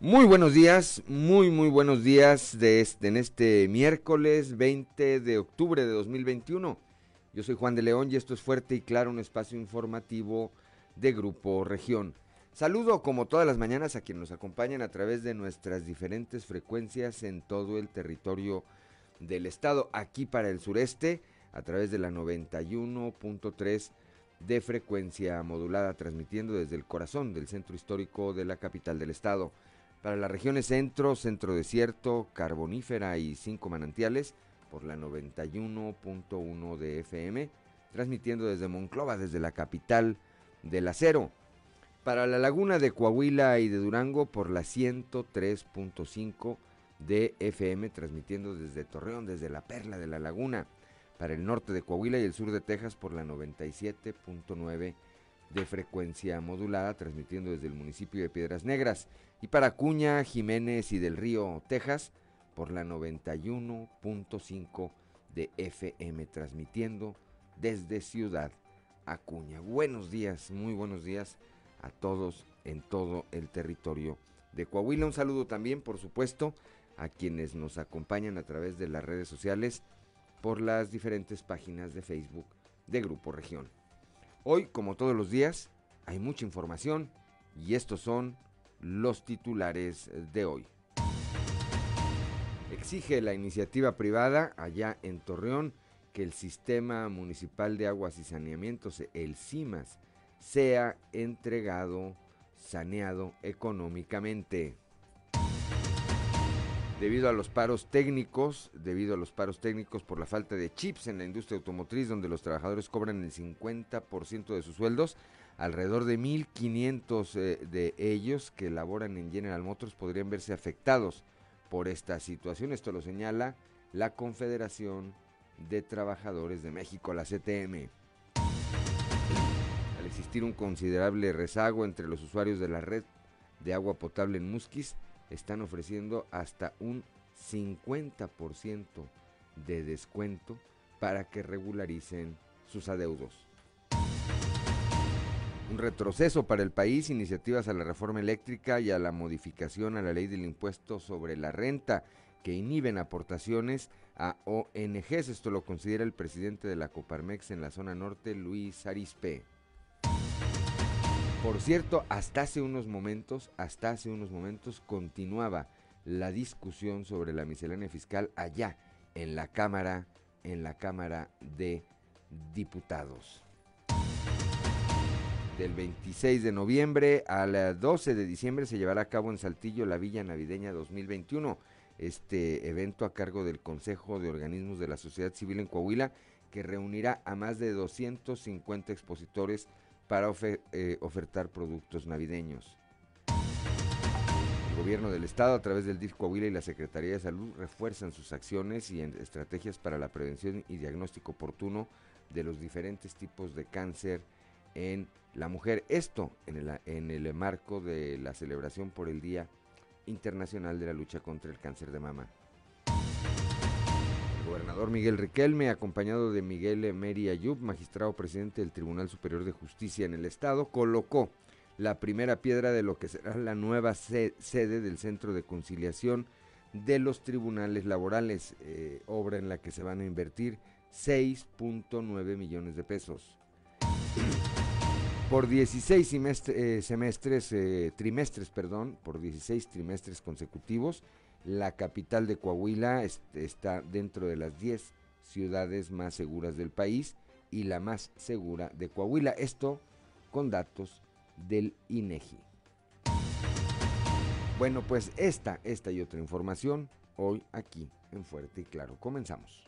Muy buenos días, muy muy buenos días de este, en este miércoles 20 de octubre de 2021. Yo soy Juan de León y esto es Fuerte y Claro, un espacio informativo de Grupo Región. Saludo como todas las mañanas a quienes nos acompañan a través de nuestras diferentes frecuencias en todo el territorio del estado, aquí para el sureste, a través de la 91.3 de frecuencia modulada, transmitiendo desde el corazón del centro histórico de la capital del estado para las regiones centro, centro desierto, carbonífera y cinco manantiales por la 91.1 de FM, transmitiendo desde Monclova, desde la capital del acero. Para la laguna de Coahuila y de Durango por la 103.5 de FM, transmitiendo desde Torreón, desde la perla de la laguna. Para el norte de Coahuila y el sur de Texas por la 97.9 de frecuencia modulada, transmitiendo desde el municipio de Piedras Negras y para Cuña, Jiménez y del Río, Texas, por la 91.5 de FM, transmitiendo desde Ciudad Acuña. Buenos días, muy buenos días a todos en todo el territorio de Coahuila. Un saludo también, por supuesto, a quienes nos acompañan a través de las redes sociales por las diferentes páginas de Facebook de Grupo Región. Hoy, como todos los días, hay mucha información y estos son los titulares de hoy. Exige la iniciativa privada allá en Torreón que el Sistema Municipal de Aguas y Saneamientos, el CIMAS, sea entregado, saneado económicamente. Debido a los paros técnicos, debido a los paros técnicos por la falta de chips en la industria automotriz, donde los trabajadores cobran el 50% de sus sueldos, Alrededor de 1.500 eh, de ellos que laboran en General Motors podrían verse afectados por esta situación. Esto lo señala la Confederación de Trabajadores de México, la CTM. Al existir un considerable rezago entre los usuarios de la red de agua potable en Musquis, están ofreciendo hasta un 50% de descuento para que regularicen sus adeudos. Un retroceso para el país, iniciativas a la reforma eléctrica y a la modificación a la ley del impuesto sobre la renta que inhiben aportaciones a ONGs. Esto lo considera el presidente de la Coparmex en la zona norte, Luis Arispe. Por cierto, hasta hace unos momentos, hasta hace unos momentos continuaba la discusión sobre la miscelánea fiscal allá en la Cámara, en la Cámara de Diputados del 26 de noviembre al 12 de diciembre se llevará a cabo en Saltillo la Villa Navideña 2021. Este evento a cargo del Consejo de Organismos de la Sociedad Civil en Coahuila que reunirá a más de 250 expositores para eh, ofertar productos navideños. El gobierno del estado a través del DIF Coahuila y la Secretaría de Salud refuerzan sus acciones y estrategias para la prevención y diagnóstico oportuno de los diferentes tipos de cáncer en la mujer. Esto en el, marco de la celebración por el Día Internacional de la Lucha contra el Cáncer de Mama. El gobernador Miguel Riquelme, acompañado de Miguel Meri Ayub, magistrado presidente del Tribunal Superior de Justicia en el Estado, colocó la primera piedra de lo que será la nueva sede del Centro de Conciliación de los Tribunales Laborales, eh, obra en la que se van a invertir 6.9 millones de pesos. Por 16 eh, semestres, eh, trimestres, perdón, por 16 trimestres consecutivos, la capital de Coahuila está dentro de las 10 ciudades más seguras del país y la más segura de Coahuila. Esto con datos del INEGI. Bueno, pues esta, esta y otra información hoy aquí en Fuerte y Claro. Comenzamos.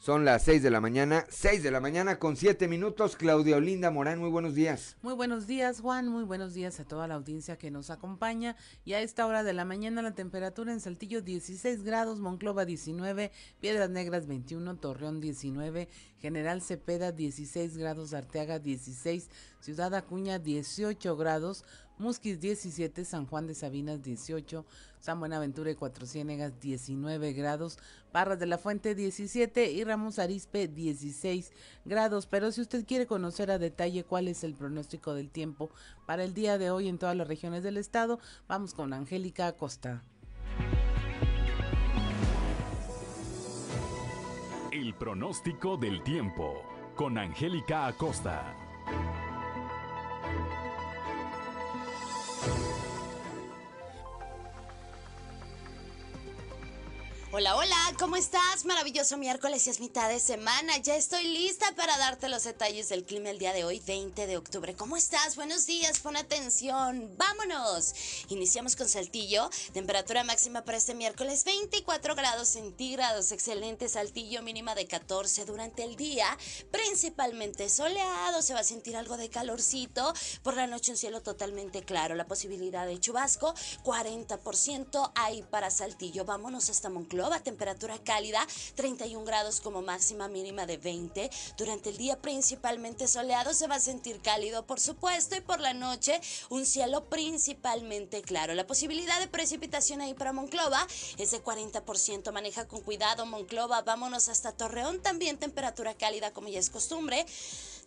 Son las 6 de la mañana, 6 de la mañana con 7 minutos. Claudia Olinda Morán, muy buenos días. Muy buenos días, Juan. Muy buenos días a toda la audiencia que nos acompaña. Y a esta hora de la mañana la temperatura en Saltillo 16 grados, Monclova 19, Piedras Negras 21, Torreón 19, General Cepeda 16 grados, Arteaga 16, Ciudad Acuña 18 grados, Musquis 17, San Juan de Sabinas 18, San Buenaventura y Cuatro Ciénegas 19 grados, Parras de la Fuente 17 y Ramos Arispe 16 grados. Pero si usted quiere conocer a detalle cuál es el pronóstico del tiempo para el día de hoy en todas las regiones del estado, vamos con Angélica Acosta. El pronóstico del tiempo con Angélica Acosta. Hola, hola, ¿cómo estás? Maravilloso miércoles y es mitad de semana. Ya estoy lista para darte los detalles del clima el día de hoy, 20 de octubre. ¿Cómo estás? Buenos días, pon atención. ¡Vámonos! Iniciamos con Saltillo. Temperatura máxima para este miércoles, 24 grados centígrados. Excelente Saltillo, mínima de 14 durante el día. Principalmente soleado, se va a sentir algo de calorcito. Por la noche un cielo totalmente claro. La posibilidad de chubasco, 40% ahí para Saltillo. Vámonos hasta Moncloa temperatura cálida, 31 grados como máxima mínima de 20. Durante el día principalmente soleado, se va a sentir cálido por supuesto y por la noche un cielo principalmente claro. La posibilidad de precipitación ahí para Monclova es de 40%. Maneja con cuidado Monclova, vámonos hasta Torreón, también temperatura cálida como ya es costumbre.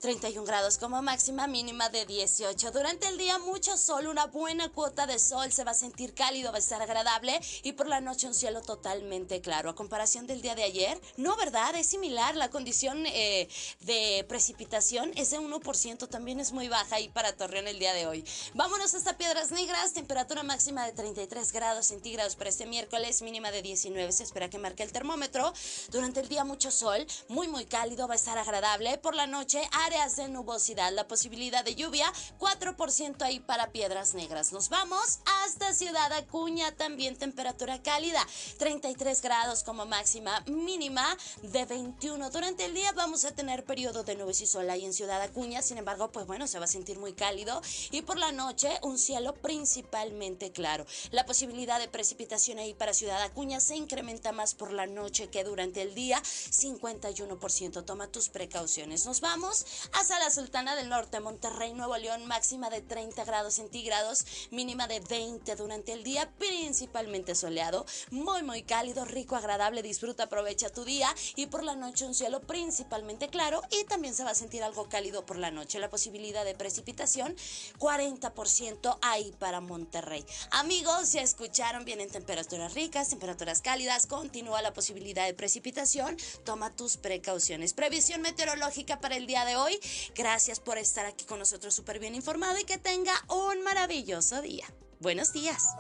31 grados como máxima mínima de 18. Durante el día mucho sol, una buena cuota de sol, se va a sentir cálido, va a estar agradable y por la noche un cielo totalmente claro. A comparación del día de ayer, no, ¿verdad? Es similar, la condición eh, de precipitación es de 1%, también es muy baja ahí para Torreón el día de hoy. Vámonos hasta Piedras Negras, temperatura máxima de 33 grados centígrados para este miércoles, mínima de 19. Se espera que marque el termómetro. Durante el día mucho sol, muy muy cálido, va a estar agradable. Por la noche, de nubosidad, la posibilidad de lluvia, 4% ahí para Piedras Negras. Nos vamos hasta Ciudad Acuña, también temperatura cálida, 33 grados como máxima mínima de 21. Durante el día vamos a tener periodo de nubes y sol ahí en Ciudad Acuña, sin embargo, pues bueno, se va a sentir muy cálido y por la noche un cielo principalmente claro. La posibilidad de precipitación ahí para Ciudad Acuña se incrementa más por la noche que durante el día, 51%. Toma tus precauciones. Nos vamos hasta la Sultana del Norte, Monterrey, Nuevo León, máxima de 30 grados centígrados, mínima de 20 durante el día, principalmente soleado, muy muy cálido, rico, agradable, disfruta, aprovecha tu día y por la noche un cielo principalmente claro y también se va a sentir algo cálido por la noche. La posibilidad de precipitación, 40% ahí para Monterrey. Amigos, ya escucharon, vienen temperaturas ricas, temperaturas cálidas, continúa la posibilidad de precipitación, toma tus precauciones. Previsión meteorológica para el día de hoy. Gracias por estar aquí con nosotros súper bien informado y que tenga un maravilloso día. Buenos días.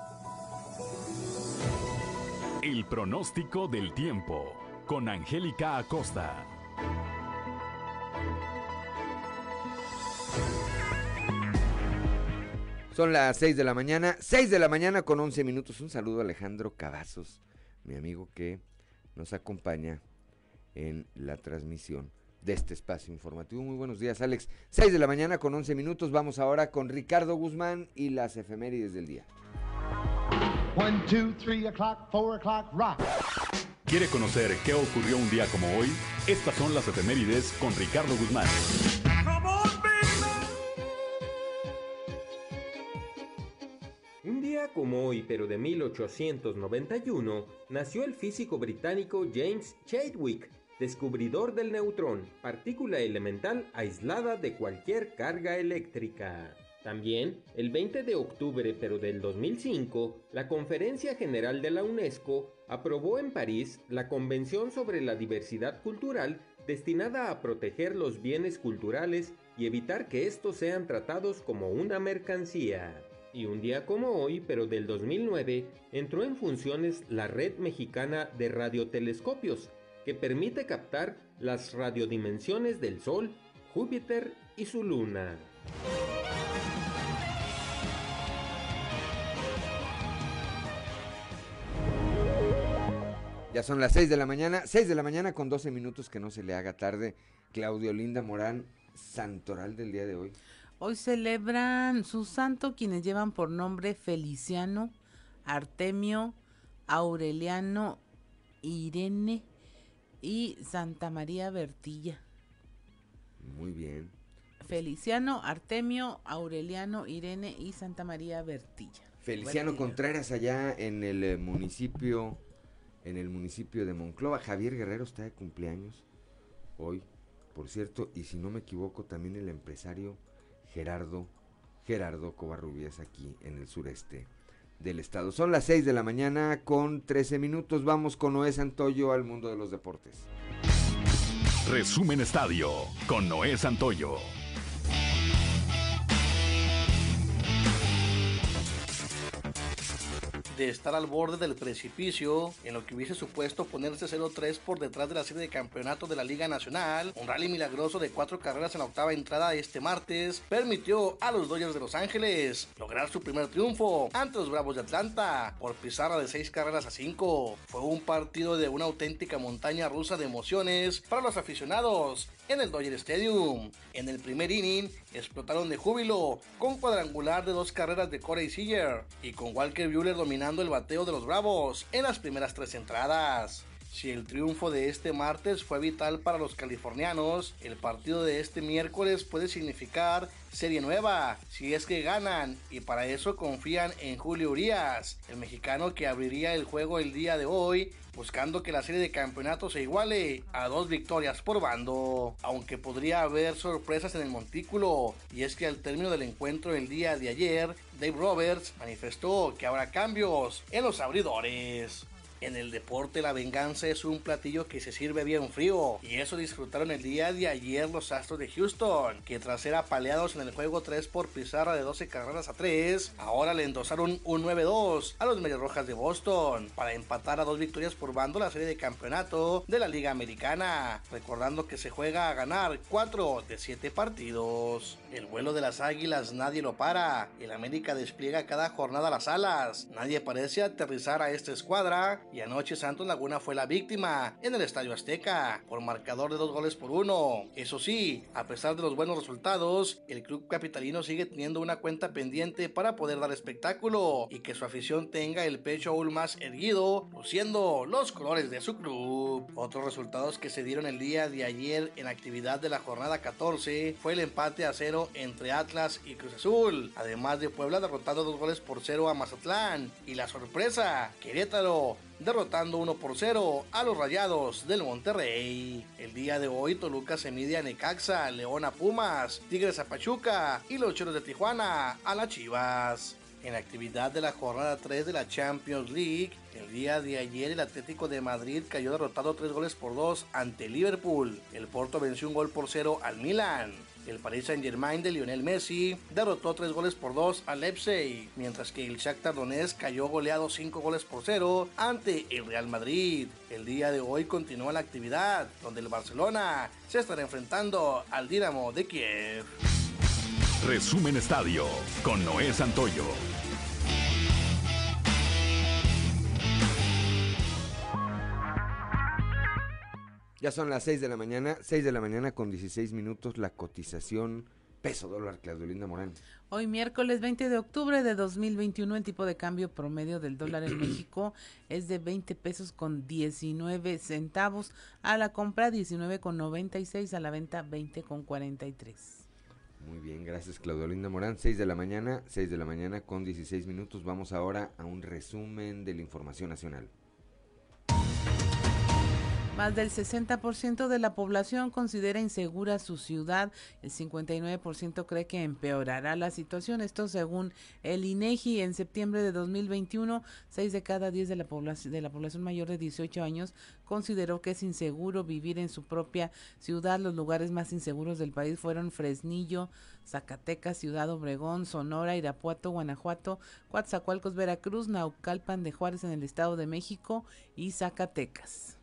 El pronóstico del tiempo con Angélica Acosta. Son las 6 de la mañana, 6 de la mañana con 11 minutos. Un saludo a Alejandro Cavazos, mi amigo que nos acompaña en la transmisión de este espacio informativo. Muy buenos días, Alex. 6 de la mañana con 11 minutos. Vamos ahora con Ricardo Guzmán y las efemérides del día. 1, 2, 3 o'clock, 4 o'clock, rock. ¿Quiere conocer qué ocurrió un día como hoy? Estas son las efemérides con Ricardo Guzmán. Un día como hoy, pero de 1891, nació el físico británico James Chadwick, descubridor del neutrón, partícula elemental aislada de cualquier carga eléctrica. También, el 20 de octubre pero del 2005, la Conferencia General de la UNESCO aprobó en París la Convención sobre la Diversidad Cultural destinada a proteger los bienes culturales y evitar que estos sean tratados como una mercancía. Y un día como hoy, pero del 2009, entró en funciones la Red Mexicana de Radiotelescopios, que permite captar las radiodimensiones del Sol, Júpiter y su Luna. Ya son las 6 de la mañana, 6 de la mañana con 12 minutos, que no se le haga tarde. Claudio Linda Morán, santoral del día de hoy. Hoy celebran su santo quienes llevan por nombre Feliciano, Artemio, Aureliano, Irene y Santa María Bertilla. Muy bien. Feliciano, Artemio, Aureliano, Irene y Santa María Bertilla. Feliciano Contreras allá en el eh, municipio en el municipio de Monclova. Javier Guerrero está de cumpleaños hoy, por cierto, y si no me equivoco también el empresario Gerardo Gerardo Covarrubias aquí en el sureste del estado. Son las 6 de la mañana con 13 minutos. Vamos con Noé Santoyo al mundo de los deportes. Resumen Estadio con Noé Santoyo. De estar al borde del precipicio, en lo que hubiese supuesto ponerse 0-3 por detrás de la serie de campeonato de la Liga Nacional, un rally milagroso de cuatro carreras en la octava entrada este martes permitió a los Dodgers de Los Ángeles lograr su primer triunfo ante los Bravos de Atlanta por pizarra de 6 carreras a 5. Fue un partido de una auténtica montaña rusa de emociones para los aficionados en el Dodger Stadium. En el primer inning explotaron de júbilo con cuadrangular de dos carreras de Corey Seager y con Walker Buehler dominando el bateo de los Bravos en las primeras tres entradas. Si el triunfo de este martes fue vital para los californianos, el partido de este miércoles puede significar serie nueva, si es que ganan, y para eso confían en Julio Urias, el mexicano que abriría el juego el día de hoy, buscando que la serie de campeonatos se iguale a dos victorias por bando, aunque podría haber sorpresas en el montículo, y es que al término del encuentro el día de ayer, Dave Roberts manifestó que habrá cambios en los abridores. En el deporte la venganza es un platillo que se sirve bien frío y eso disfrutaron el día de ayer los Astros de Houston, que tras ser apaleados en el juego 3 por pizarra de 12 carreras a 3, ahora le endosaron un 9-2 a los Medias Rojas de Boston para empatar a dos victorias por bando la serie de campeonato de la Liga Americana, recordando que se juega a ganar 4 de 7 partidos. El vuelo de las águilas nadie lo para, el América despliega cada jornada las alas, nadie parece aterrizar a esta escuadra y anoche Santos Laguna fue la víctima en el Estadio Azteca por marcador de dos goles por uno. Eso sí, a pesar de los buenos resultados, el club capitalino sigue teniendo una cuenta pendiente para poder dar espectáculo y que su afición tenga el pecho aún más erguido, luciendo los colores de su club. Otros resultados que se dieron el día de ayer en actividad de la jornada 14 fue el empate a cero entre Atlas y Cruz Azul, además de Puebla derrotando dos goles por cero a Mazatlán y la sorpresa, Querétaro derrotando 1 por 0 a los Rayados del Monterrey. El día de hoy Toluca se mide a Necaxa, León a Pumas, Tigres a Pachuca y los Choros de Tijuana a las Chivas. En actividad de la jornada 3 de la Champions League, el día de ayer el Atlético de Madrid cayó derrotado 3 goles por 2 ante Liverpool. El Porto venció un gol por 0 al Milan. El Paris Saint-Germain de Lionel Messi derrotó 3 goles por 2 al Leipzig, mientras que el Shakhtar Donetsk cayó goleado 5 goles por 0 ante el Real Madrid. El día de hoy continúa la actividad, donde el Barcelona se estará enfrentando al Dinamo de Kiev. Resumen Estadio con Noé Santoyo. Ya son las 6 de la mañana, 6 de la mañana con 16 minutos la cotización peso dólar, Claudio Linda Morán. Hoy miércoles 20 de octubre de 2021 el tipo de cambio promedio del dólar en México es de 20 pesos con 19 centavos, a la compra 19 con 96, a la venta 20 con 43. Muy bien, gracias Claudio Linda Morán. 6 de la mañana, 6 de la mañana con 16 minutos. Vamos ahora a un resumen de la información nacional. Más del 60% de la población considera insegura su ciudad, el 59% cree que empeorará la situación. Esto según el INEGI en septiembre de 2021, 6 de cada 10 de la población de la población mayor de 18 años consideró que es inseguro vivir en su propia ciudad. Los lugares más inseguros del país fueron Fresnillo, Zacatecas, Ciudad Obregón, Sonora, Irapuato, Guanajuato, Coatzacoalcos, Veracruz, Naucalpan de Juárez en el Estado de México y Zacatecas.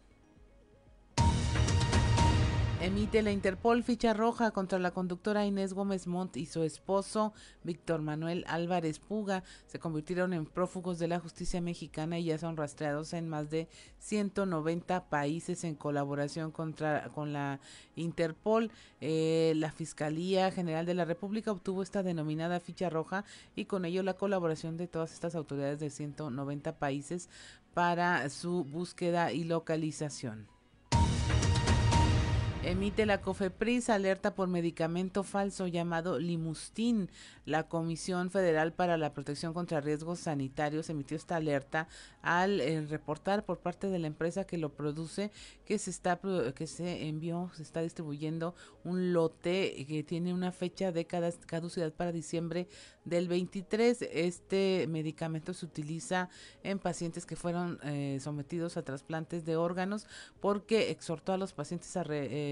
Emite la Interpol ficha roja contra la conductora Inés Gómez Montt y su esposo Víctor Manuel Álvarez Puga. Se convirtieron en prófugos de la justicia mexicana y ya son rastreados en más de 190 países en colaboración contra, con la Interpol. Eh, la Fiscalía General de la República obtuvo esta denominada ficha roja y con ello la colaboración de todas estas autoridades de 190 países para su búsqueda y localización. Emite la COFEPRIS alerta por medicamento falso llamado Limustin. La Comisión Federal para la Protección contra Riesgos Sanitarios emitió esta alerta al eh, reportar por parte de la empresa que lo produce que se está que se envió, se está distribuyendo un lote que tiene una fecha de caducidad para diciembre del 23. Este medicamento se utiliza en pacientes que fueron eh, sometidos a trasplantes de órganos porque exhortó a los pacientes a eh,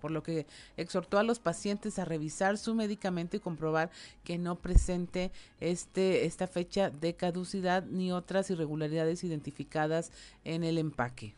por lo que exhortó a los pacientes a revisar su medicamento y comprobar que no presente este esta fecha de caducidad ni otras irregularidades identificadas en el empaque.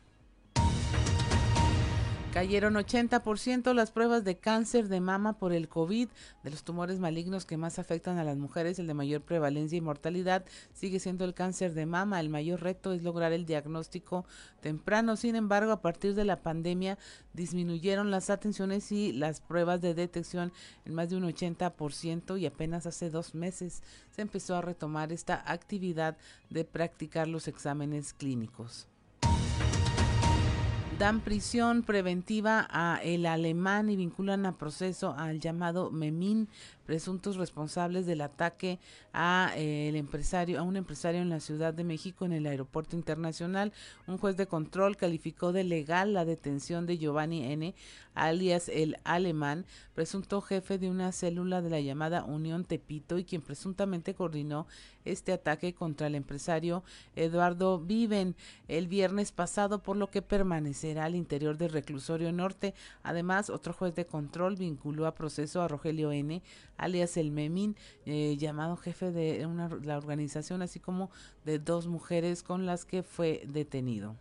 Cayeron 80% las pruebas de cáncer de mama por el COVID. De los tumores malignos que más afectan a las mujeres, el de mayor prevalencia y mortalidad sigue siendo el cáncer de mama. El mayor reto es lograr el diagnóstico temprano. Sin embargo, a partir de la pandemia disminuyeron las atenciones y las pruebas de detección en más de un 80% y apenas hace dos meses se empezó a retomar esta actividad de practicar los exámenes clínicos dan prisión preventiva a el alemán y vinculan a proceso al llamado Memín presuntos responsables del ataque a eh, el empresario a un empresario en la Ciudad de México en el aeropuerto internacional. Un juez de control calificó de legal la detención de Giovanni N, alias el alemán, presunto jefe de una célula de la llamada Unión Tepito y quien presuntamente coordinó este ataque contra el empresario Eduardo Viven el viernes pasado, por lo que permanecerá al interior del reclusorio norte. Además, otro juez de control vinculó a proceso a Rogelio N, alias el Memín, eh, llamado jefe de una, la organización, así como de dos mujeres con las que fue detenido.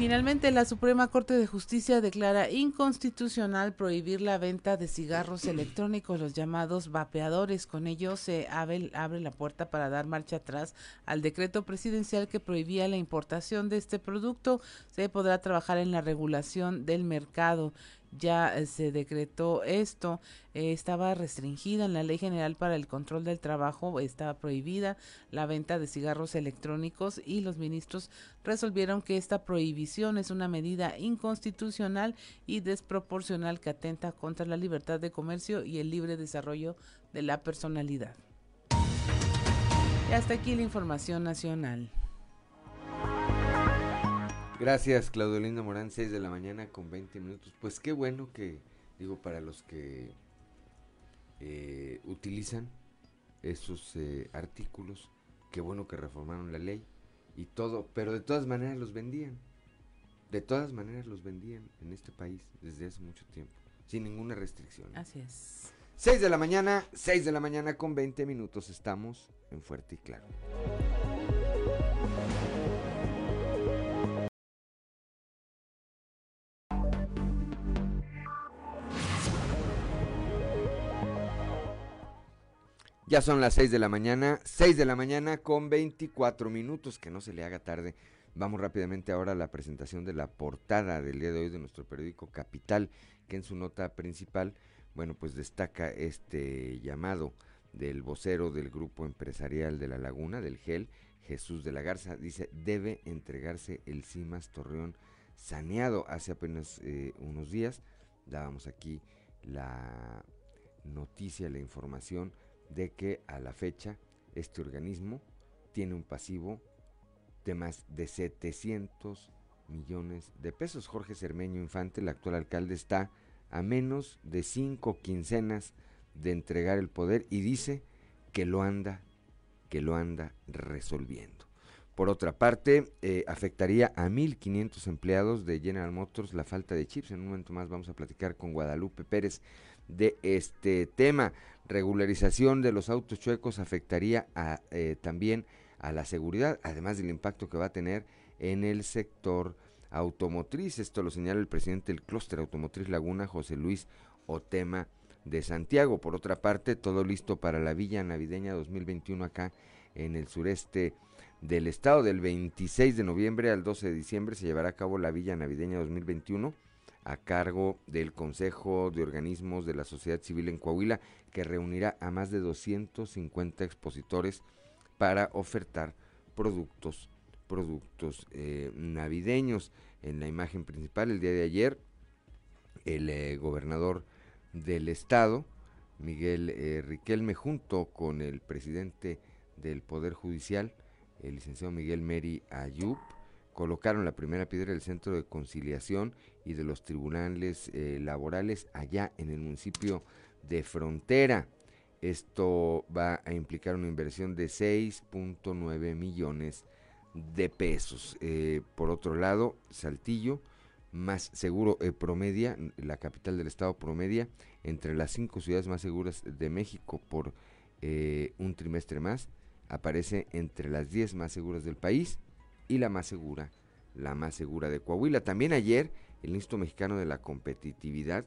Finalmente, la Suprema Corte de Justicia declara inconstitucional prohibir la venta de cigarros electrónicos, los llamados vapeadores. Con ello se abre, abre, la puerta para dar marcha atrás al decreto presidencial que prohibía la importación de este producto. Se podrá trabajar en la regulación del mercado ya eh, se decretó esto, eh, estaba restringida en la Ley General para el Control del Trabajo, estaba prohibida la venta de cigarros electrónicos y los ministros resolvieron que esta prohibición es una medida inconstitucional y desproporcional que atenta contra la libertad de comercio y el libre desarrollo de la personalidad. Y hasta aquí la información nacional. Gracias, Claudio Lindo Morán, 6 de la mañana con 20 minutos. Pues qué bueno que, digo, para los que eh, utilizan esos eh, artículos, qué bueno que reformaron la ley y todo, pero de todas maneras los vendían. De todas maneras los vendían en este país desde hace mucho tiempo, sin ninguna restricción. Así es. 6 de la mañana, 6 de la mañana con 20 minutos, estamos en Fuerte y Claro. Ya son las 6 de la mañana, 6 de la mañana con 24 minutos, que no se le haga tarde. Vamos rápidamente ahora a la presentación de la portada del día de hoy de nuestro periódico Capital, que en su nota principal, bueno, pues destaca este llamado del vocero del grupo empresarial de La Laguna, del GEL, Jesús de la Garza, dice, debe entregarse el CIMAS Torreón saneado. Hace apenas eh, unos días dábamos aquí la noticia, la información de que a la fecha este organismo tiene un pasivo de más de 700 millones de pesos. Jorge Cermeño Infante, el actual alcalde, está a menos de cinco quincenas de entregar el poder y dice que lo anda, que lo anda resolviendo. Por otra parte, eh, afectaría a 1.500 empleados de General Motors la falta de chips. En un momento más vamos a platicar con Guadalupe Pérez de este tema regularización de los autos chuecos afectaría a, eh, también a la seguridad, además del impacto que va a tener en el sector automotriz. Esto lo señala el presidente del clúster automotriz Laguna, José Luis Otema de Santiago. Por otra parte, todo listo para la Villa Navideña 2021 acá en el sureste del estado. Del 26 de noviembre al 12 de diciembre se llevará a cabo la Villa Navideña 2021 a cargo del Consejo de Organismos de la Sociedad Civil en Coahuila, que reunirá a más de 250 expositores para ofertar productos, productos eh, navideños. En la imagen principal, el día de ayer, el eh, gobernador del estado, Miguel eh, Riquelme, junto con el presidente del Poder Judicial, el licenciado Miguel Meri Ayub, colocaron la primera piedra del centro de conciliación y de los tribunales eh, laborales allá en el municipio de Frontera. Esto va a implicar una inversión de 6.9 millones de pesos. Eh, por otro lado, Saltillo, más seguro eh, promedia, la capital del estado promedia, entre las cinco ciudades más seguras de México por un trimestre más, aparece entre las 10 más seguras del país y la más segura, la más segura de Coahuila. También ayer el Instituto Mexicano de la Competitividad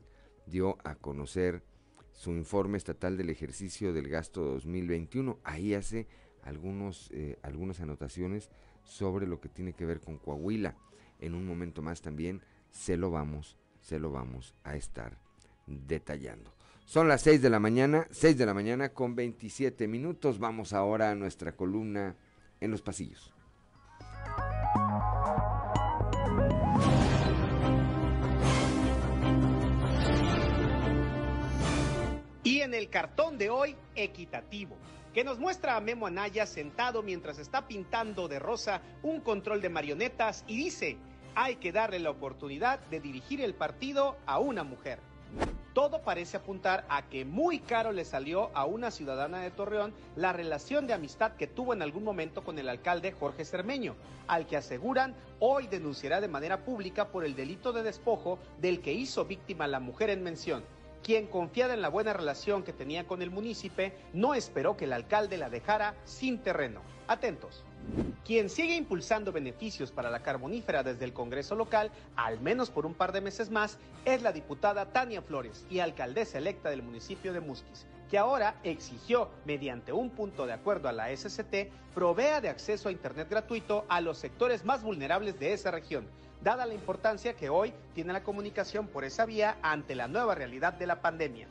dio a conocer su informe estatal del ejercicio del gasto 2021. Ahí hace algunos, eh, algunas anotaciones sobre lo que tiene que ver con Coahuila. En un momento más también se lo vamos, se lo vamos a estar detallando. Son las 6 de la mañana, 6 de la mañana con 27 minutos. Vamos ahora a nuestra columna en los pasillos. Cartón de hoy, equitativo, que nos muestra a Memo Anaya sentado mientras está pintando de rosa un control de marionetas y dice, hay que darle la oportunidad de dirigir el partido a una mujer. Todo parece apuntar a que muy caro le salió a una ciudadana de Torreón la relación de amistad que tuvo en algún momento con el alcalde Jorge Cermeño, al que aseguran hoy denunciará de manera pública por el delito de despojo del que hizo víctima la mujer en mención quien confiada en la buena relación que tenía con el municipio, no esperó que el alcalde la dejara sin terreno. Atentos. Quien sigue impulsando beneficios para la carbonífera desde el Congreso local, al menos por un par de meses más, es la diputada Tania Flores y alcaldesa electa del municipio de Musquis, que ahora exigió, mediante un punto de acuerdo a la SCT, provea de acceso a Internet gratuito a los sectores más vulnerables de esa región, dada la importancia que hoy tiene la comunicación por esa vía ante la nueva realidad de la pandemia.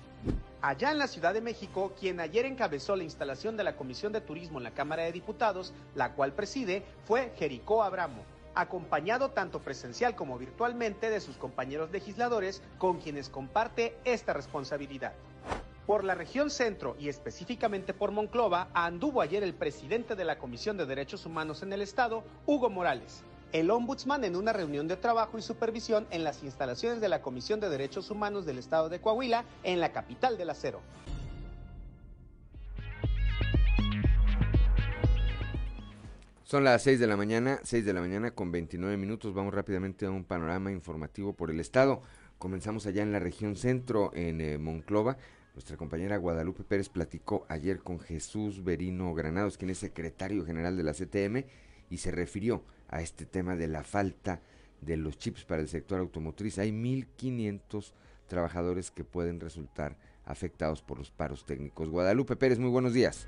Allá en la Ciudad de México, quien ayer encabezó la instalación de la Comisión de Turismo en la Cámara de Diputados, la cual preside, fue Jericó Abramo, acompañado tanto presencial como virtualmente de sus compañeros legisladores con quienes comparte esta responsabilidad. Por la región centro y específicamente por Monclova, anduvo ayer el presidente de la Comisión de Derechos Humanos en el Estado, Hugo Morales, el ombudsman en una reunión de trabajo y supervisión en las instalaciones de la Comisión de Derechos Humanos del Estado de Coahuila, en la capital del acero. Son las 6 de la mañana, 6 de la mañana con 29 minutos. Vamos rápidamente a un panorama informativo por el estado. Comenzamos allá en la región centro, en eh, Monclova. Nuestra compañera Guadalupe Pérez platicó ayer con Jesús Berino Granados, quien es secretario general de la CTM, y se refirió a este tema de la falta de los chips para el sector automotriz. Hay 1.500 trabajadores que pueden resultar afectados por los paros técnicos. Guadalupe Pérez, muy buenos días.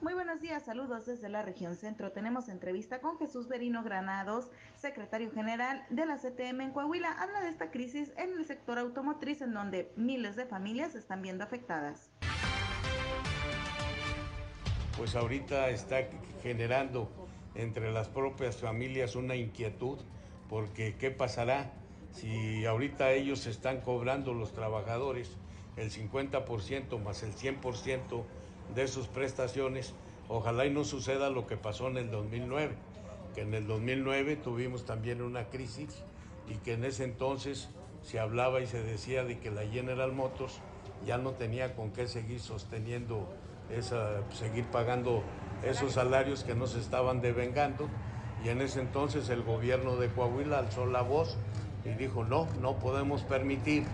Muy buenos días, saludos desde la región centro. Tenemos entrevista con Jesús Berino Granados, secretario general de la CTM en Coahuila. Habla de esta crisis en el sector automotriz en donde miles de familias están viendo afectadas pues ahorita está generando entre las propias familias una inquietud, porque ¿qué pasará si ahorita ellos están cobrando los trabajadores el 50% más el 100% de sus prestaciones? Ojalá y no suceda lo que pasó en el 2009, que en el 2009 tuvimos también una crisis y que en ese entonces se hablaba y se decía de que la General Motors ya no tenía con qué seguir sosteniendo es seguir pagando esos salarios que nos estaban devengando. Y en ese entonces el gobierno de Coahuila alzó la voz y dijo, no, no podemos permitir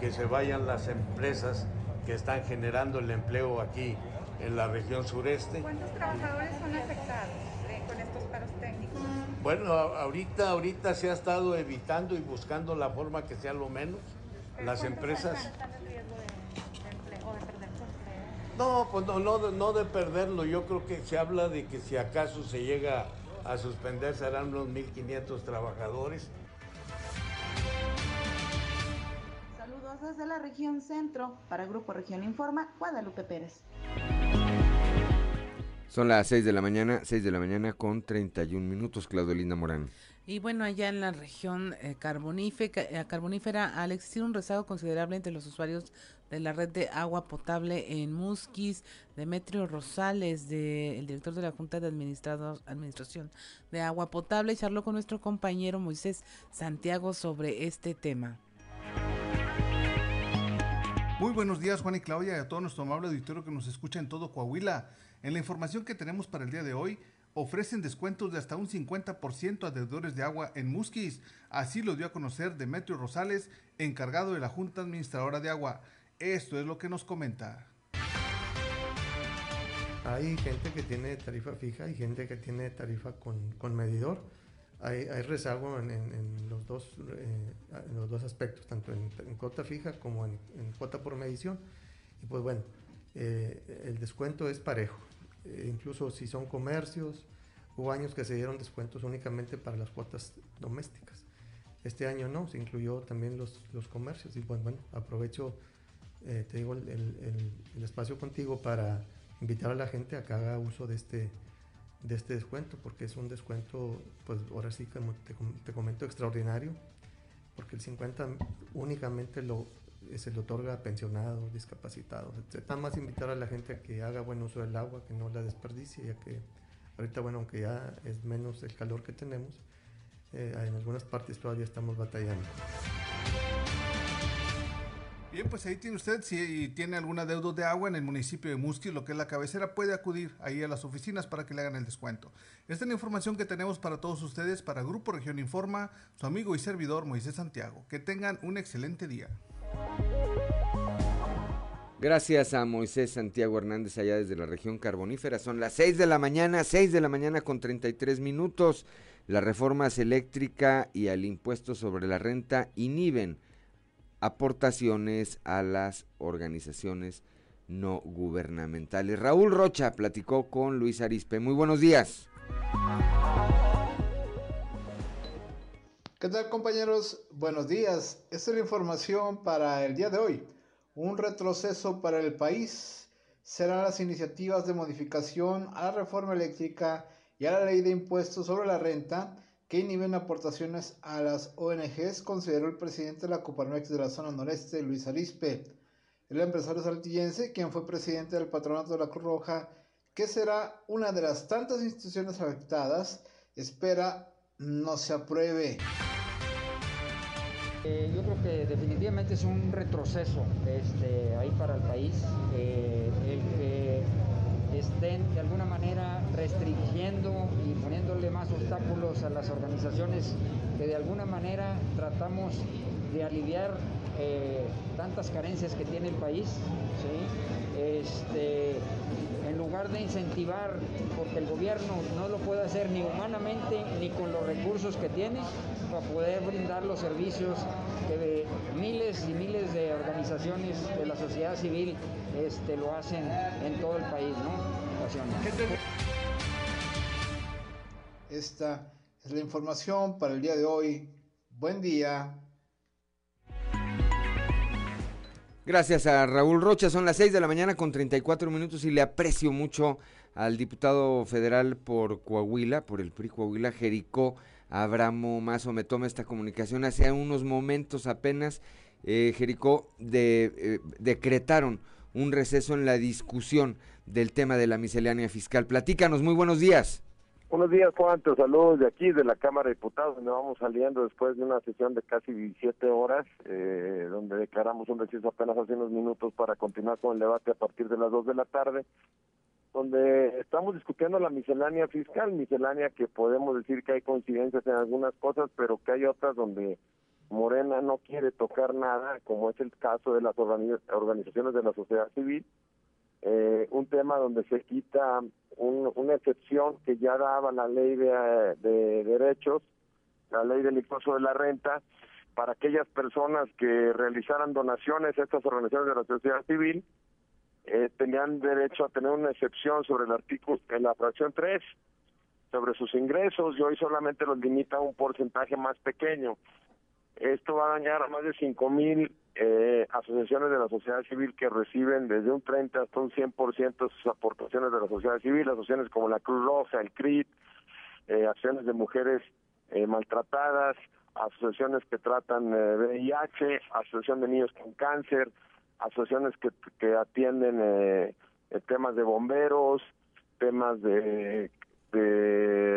que se vayan las empresas que están generando el empleo aquí en la región sureste. ¿Cuántos trabajadores son afectados eh, con estos paros técnicos? Bueno, ahorita, ahorita se ha estado evitando y buscando la forma que sea lo menos. Las empresas... Están riesgo de, empleo, o de perder su empleo? No, pues no, no, no de perderlo. Yo creo que se habla de que si acaso se llega a suspender serán unos 1.500 trabajadores desde la región centro. Para Grupo Región Informa, Guadalupe Pérez. Son las 6 de la mañana, 6 de la mañana con 31 minutos, Claudelina Morán. Y bueno, allá en la región eh, carbonífera, eh, carbonífera, al existir un rezago considerable entre los usuarios de la red de agua potable en Musquis, Demetrio Rosales, de, el director de la Junta de Administración de Agua Potable, charló con nuestro compañero Moisés Santiago sobre este tema. Muy buenos días Juan y Claudia y a todo nuestro amable auditorio que nos escucha en todo Coahuila. En la información que tenemos para el día de hoy, ofrecen descuentos de hasta un 50% a deudores de agua en Musquis. Así lo dio a conocer Demetrio Rosales, encargado de la Junta Administradora de Agua. Esto es lo que nos comenta. Hay gente que tiene tarifa fija y gente que tiene tarifa con, con medidor hay, rezago en, los dos, eh, en los dos aspectos, tanto en, cuota fija como en, cuota por medición. Y pues bueno, eh, el descuento es parejo. Eh, incluso si son comercios, hubo años que se dieron descuentos únicamente para las cuotas domésticas. Este año no, se incluyó también los, los comercios. Y pues bueno, aprovecho, te digo, el espacio contigo para invitar a la gente a que haga uso de este de este descuento, porque es un descuento, pues ahora sí como te, comento, extraordinario, porque el 50 únicamente lo, se le otorga a pensionados, discapacitados, etc. Nada más invitar a la gente a que haga buen uso del agua, que no la desperdicie, ya que ahorita, bueno, aunque ya es menos el calor que tenemos, eh, en algunas partes todavía estamos batallando. Bien, pues ahí tiene usted, si tiene alguna deuda de agua en el municipio de Musquis, lo que es la cabecera, puede acudir ahí a las oficinas para que le hagan el descuento. Esta es la información que tenemos para todos ustedes, para Grupo Región Informa, su amigo y servidor Moisés Santiago. Que tengan un excelente día. Gracias a Moisés Santiago Hernández allá desde la región carbonífera. Son las 6 de la mañana, 6 de la mañana con 33 minutos. Las reformas eléctrica y al impuesto sobre la renta inhiben aportaciones a las organizaciones no gubernamentales. Raúl Rocha platicó con Luis Arispe. Muy buenos días. ¿Qué tal compañeros? Buenos días. Esta es la información para el día de hoy. Un retroceso para el país serán las iniciativas de modificación a la reforma eléctrica y a la ley de impuestos sobre la renta que inhiben aportaciones a las ONGs, consideró el presidente de la Coparmex de la zona noreste, Luis Arispe. El empresario saltillense, quien fue presidente del patronato de la Cruz Roja, que será una de las tantas instituciones afectadas, espera no se apruebe. Eh, yo creo que definitivamente es un retroceso este, ahí para el país. Eh, el que estén de alguna manera restringiendo y poniéndole más obstáculos a las organizaciones que de alguna manera tratamos de aliviar eh, tantas carencias que tiene el país. Este, en lugar de incentivar, porque el gobierno no lo puede hacer ni humanamente ni con los recursos que tiene, para poder brindar los servicios que miles y miles de organizaciones de la sociedad civil este, lo hacen en todo el país, ¿no? Esta es la información para el día de hoy. Buen día. Gracias a Raúl Rocha. Son las 6 de la mañana con 34 minutos y le aprecio mucho al diputado federal por Coahuila, por el PRI Coahuila, Jericó Abramo Mazo. Me toma esta comunicación hace unos momentos apenas. Eh, Jericó de, eh, decretaron un receso en la discusión del tema de la miscelánea fiscal. Platícanos, muy buenos días. Buenos días, Juan. Te saludo de aquí, de la Cámara de Diputados, donde vamos saliendo después de una sesión de casi 17 horas, eh, donde declaramos un receso apenas hace unos minutos para continuar con el debate a partir de las 2 de la tarde, donde estamos discutiendo la miscelánea fiscal, miscelánea que podemos decir que hay coincidencias en algunas cosas, pero que hay otras donde Morena no quiere tocar nada, como es el caso de las organizaciones de la sociedad civil, eh, un tema donde se quita una excepción que ya daba la ley de, de derechos, la ley del impuesto de la renta, para aquellas personas que realizaran donaciones a estas organizaciones de la sociedad civil, eh, tenían derecho a tener una excepción sobre el artículo, en la fracción 3, sobre sus ingresos, y hoy solamente los limita a un porcentaje más pequeño. Esto va a dañar a más de 5 mil eh, asociaciones de la sociedad civil que reciben desde un 30 hasta un 100% de sus aportaciones de la sociedad civil, asociaciones como la Cruz Roja, el CRIT, eh, acciones de mujeres eh, maltratadas, asociaciones que tratan VIH, eh, asociación de niños con cáncer, asociaciones que, que atienden eh, temas de bomberos, temas de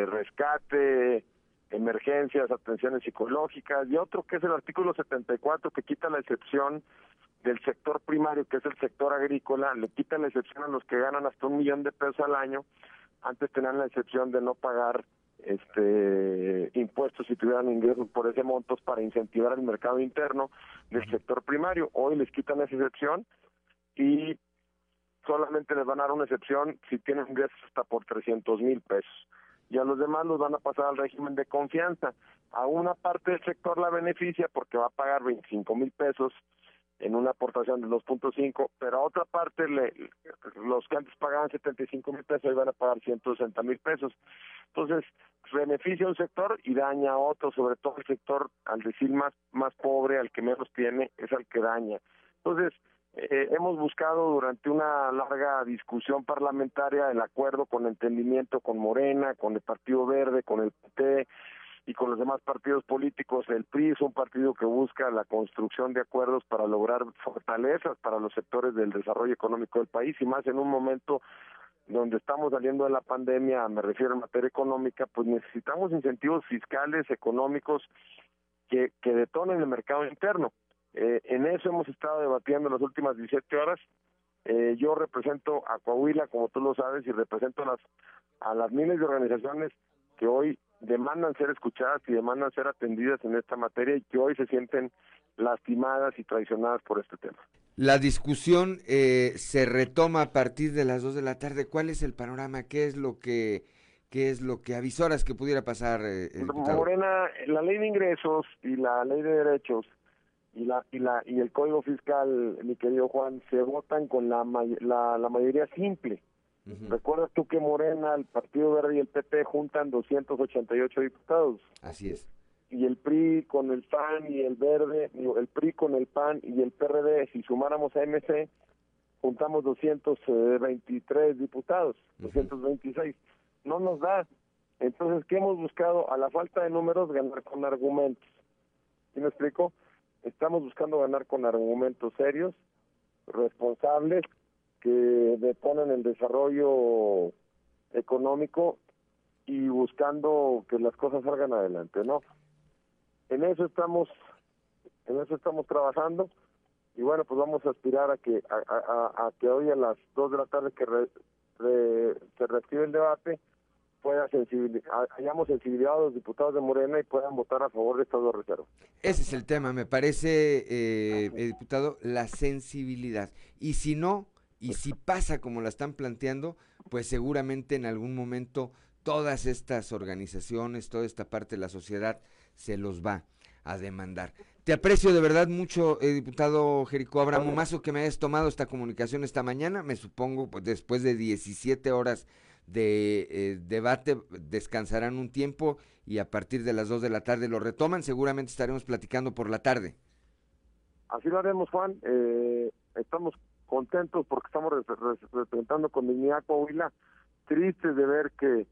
rescate, emergencias, atenciones psicológicas, y otro que es el artículo 74 que quita la excepción del sector primario, que es el sector agrícola, le quita la excepción a los que ganan hasta un millón de pesos al año, antes tenían la excepción de no pagar este impuestos si tuvieran ingresos por ese montos para incentivar el mercado interno del sector primario. Hoy les quitan esa excepción y solamente les van a dar una excepción si tienen ingresos hasta por 300 mil pesos y a los demás los van a pasar al régimen de confianza. A una parte del sector la beneficia porque va a pagar 25 mil pesos en una aportación de 2.5, pero a otra parte le, los que antes pagaban 75 mil pesos hoy van a pagar 160 mil pesos. Entonces, beneficia a un sector y daña a otro, sobre todo el sector, al decir más, más pobre, al que menos tiene, es al que daña. Entonces, eh, hemos buscado durante una larga discusión parlamentaria el acuerdo con entendimiento con Morena, con el Partido Verde, con el PT y con los demás partidos políticos. El PRI es un partido que busca la construcción de acuerdos para lograr fortalezas para los sectores del desarrollo económico del país y más en un momento donde estamos saliendo de la pandemia, me refiero en materia económica, pues necesitamos incentivos fiscales, económicos que, que detonen el mercado interno. Eh, en eso hemos estado debatiendo las últimas 17 horas. Eh, yo represento a Coahuila, como tú lo sabes, y represento a las, a las miles de organizaciones que hoy demandan ser escuchadas y demandan ser atendidas en esta materia y que hoy se sienten lastimadas y traicionadas por este tema. La discusión eh, se retoma a partir de las 2 de la tarde. ¿Cuál es el panorama? ¿Qué es lo que qué es lo que avisoras que pudiera pasar? Morena, la ley de ingresos y la ley de derechos y la y la y el código fiscal mi querido Juan se votan con la la, la mayoría simple. Recuerdas tú que Morena el Partido Verde y el PP juntan 288 diputados así es. Y el PRI con el PAN y el Verde el PRI con el PAN y el PRD si sumáramos a MC juntamos 223 diputados 226 no nos da. Entonces qué hemos buscado a la falta de números ganar con argumentos. ¿Sí me explico? Estamos buscando ganar con argumentos serios, responsables, que deponen el desarrollo económico y buscando que las cosas salgan adelante, ¿no? En eso estamos, en eso estamos trabajando y bueno, pues vamos a aspirar a que a, que hoy a las dos de la tarde que se recibe el debate pueda sensibilizar, hayamos sensibilidad a los diputados de Morena y puedan votar a favor de estas dos reservas. Ese es el tema, me parece, eh, diputado, la sensibilidad. Y si no, y si pasa como la están planteando, pues seguramente en algún momento todas estas organizaciones, toda esta parte de la sociedad se los va a demandar. Te aprecio de verdad mucho, eh, diputado Jerico Abramo Mazo, que me hayas tomado esta comunicación esta mañana, me supongo, pues después de 17 horas de eh, debate descansarán un tiempo y a partir de las 2 de la tarde lo retoman. Seguramente estaremos platicando por la tarde. Así lo haremos, Juan. Eh, estamos contentos porque estamos representando con dignidad Coahuila. Tristes de ver que,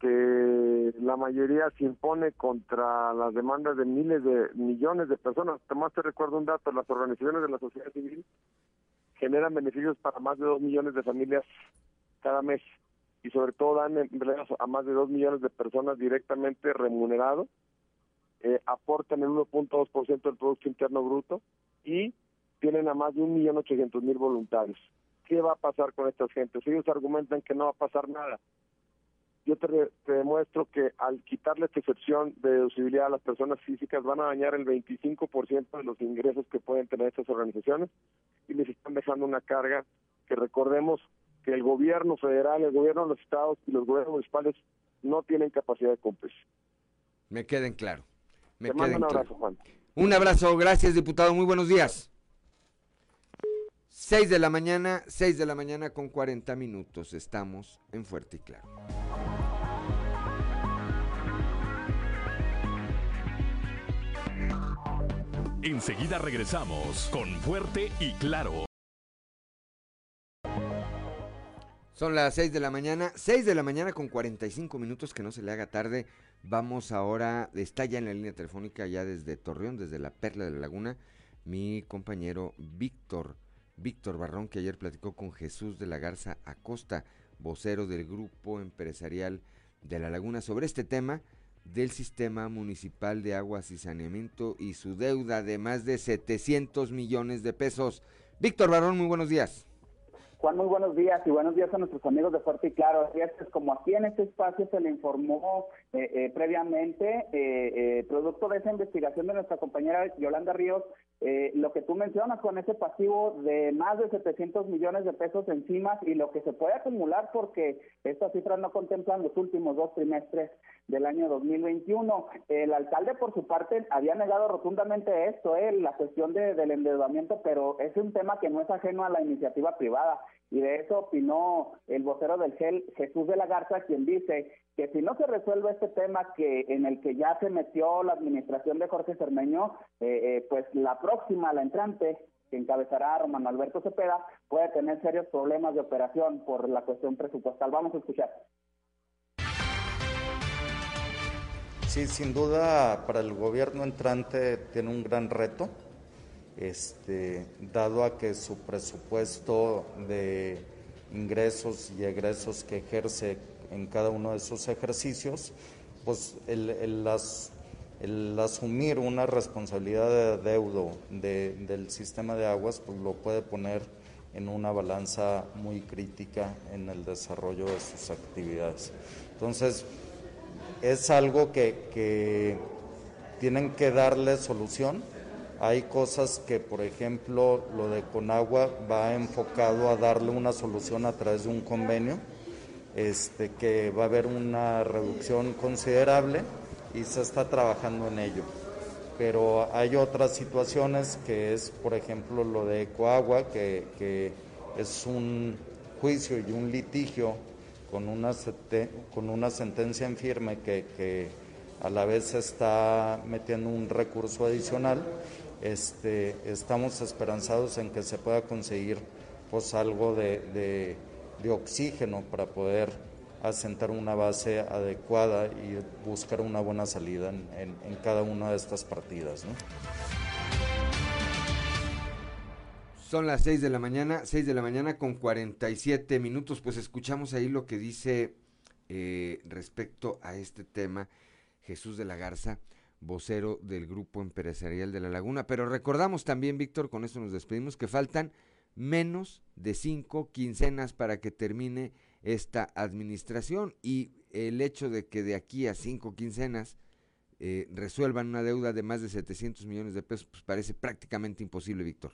que la mayoría se impone contra las demandas de miles de millones de personas. Además, te recuerdo un dato: las organizaciones de la sociedad civil generan beneficios para más de 2 millones de familias cada mes y sobre todo dan empleos a más de 2 millones de personas directamente remunerados, eh, aportan el 1.2% del Producto Interno Bruto y tienen a más de 1.800.000 voluntarios. ¿Qué va a pasar con estas gentes? Ellos argumentan que no va a pasar nada. Yo te, te demuestro que al quitarle esta excepción de deducibilidad a las personas físicas van a dañar el 25% de los ingresos que pueden tener estas organizaciones y les están dejando una carga que recordemos que el gobierno federal, el gobierno de los estados y los gobiernos municipales no tienen capacidad de cumplir. Me queden claro. Me Te mando un claro. abrazo, Juan. Un abrazo, gracias diputado, muy buenos días. 6 de la mañana, 6 de la mañana con 40 minutos. Estamos en Fuerte y Claro. Enseguida regresamos con Fuerte y Claro. Son las 6 de la mañana, 6 de la mañana con 45 minutos, que no se le haga tarde. Vamos ahora, está ya en la línea telefónica, ya desde Torreón, desde la Perla de la Laguna, mi compañero Víctor, Víctor Barrón, que ayer platicó con Jesús de la Garza Acosta, vocero del Grupo Empresarial de la Laguna, sobre este tema del Sistema Municipal de Aguas y Saneamiento y su deuda de más de 700 millones de pesos. Víctor Barrón, muy buenos días. Juan, muy buenos días y buenos días a nuestros amigos de Fuerte y Claro. Pues, como aquí en este espacio se le informó eh, eh, previamente, eh, eh, producto de esa investigación de nuestra compañera Yolanda Ríos, eh, lo que tú mencionas con ese pasivo de más de 700 millones de pesos encima y lo que se puede acumular porque estas cifras no contemplan los últimos dos trimestres del año 2021. El alcalde, por su parte, había negado rotundamente esto, eh, la cuestión de, del endeudamiento, pero es un tema que no es ajeno a la iniciativa privada. Y de eso opinó el vocero del GEL, Jesús de la Garza, quien dice que si no se resuelve este tema que en el que ya se metió la administración de Jorge Cermeño, eh, eh, pues la próxima, la entrante, que encabezará Romano Alberto Cepeda, puede tener serios problemas de operación por la cuestión presupuestal. Vamos a escuchar. Sí, sin duda para el gobierno entrante tiene un gran reto, este, dado a que su presupuesto de ingresos y egresos que ejerce en cada uno de sus ejercicios, pues el, asumir una responsabilidad de deudo de- del sistema de aguas, pues lo puede poner en una balanza muy crítica en el desarrollo de sus actividades. Entonces, es algo que, que tienen que darle solución. Hay cosas que, por ejemplo, lo de Conagua va enfocado a darle una solución a través de un convenio, este, que va a haber una reducción considerable y se está trabajando en ello. Pero hay otras situaciones que es, por ejemplo, lo de Ecoagua, que, que es un juicio y un litigio con una, con una sentencia en firme que, que a la vez está metiendo un recurso adicional, este, estamos esperanzados en que se pueda conseguir pues algo de, de- oxígeno para poder asentar una base adecuada y buscar una buena salida en, en- cada una de estas partidas. Son las 6 de la mañana, 6 de la mañana con 47 minutos. Pues escuchamos ahí lo que dice eh, respecto a este tema Jesús de la Garza, vocero del Grupo Empresarial de La Laguna. Pero recordamos también, Víctor, con esto nos despedimos, que faltan menos de cinco quincenas para que termine esta administración y el hecho de que de aquí a cinco quincenas eh, resuelvan una deuda de más de 700 millones de pesos, pues parece prácticamente imposible, Víctor.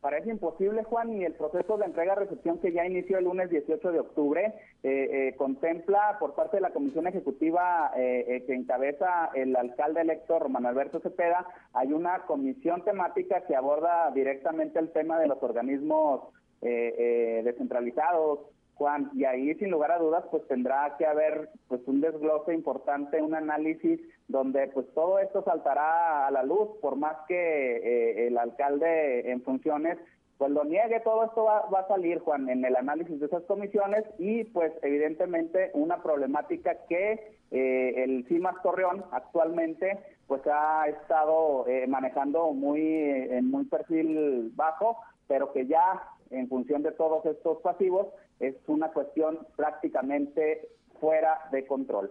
Parece imposible, Juan, y el proceso de entrega-recepción que ya inició el lunes 18 de octubre eh, eh, contempla por parte de la Comisión Ejecutiva eh, eh, que encabeza el alcalde electo Romano Alberto Cepeda, hay una comisión temática que aborda directamente el tema de los organismos eh, eh, descentralizados, Juan, y ahí sin lugar a dudas pues tendrá que haber pues un desglose importante, un análisis donde pues todo esto saltará a la luz, por más que eh, el alcalde en funciones pues lo niegue, todo esto va, va a salir, Juan, en el análisis de esas comisiones y pues evidentemente una problemática que eh, el CIMAS Torreón actualmente pues ha estado eh, manejando muy en muy perfil bajo, pero que ya en función de todos estos pasivos es una cuestión prácticamente fuera de control.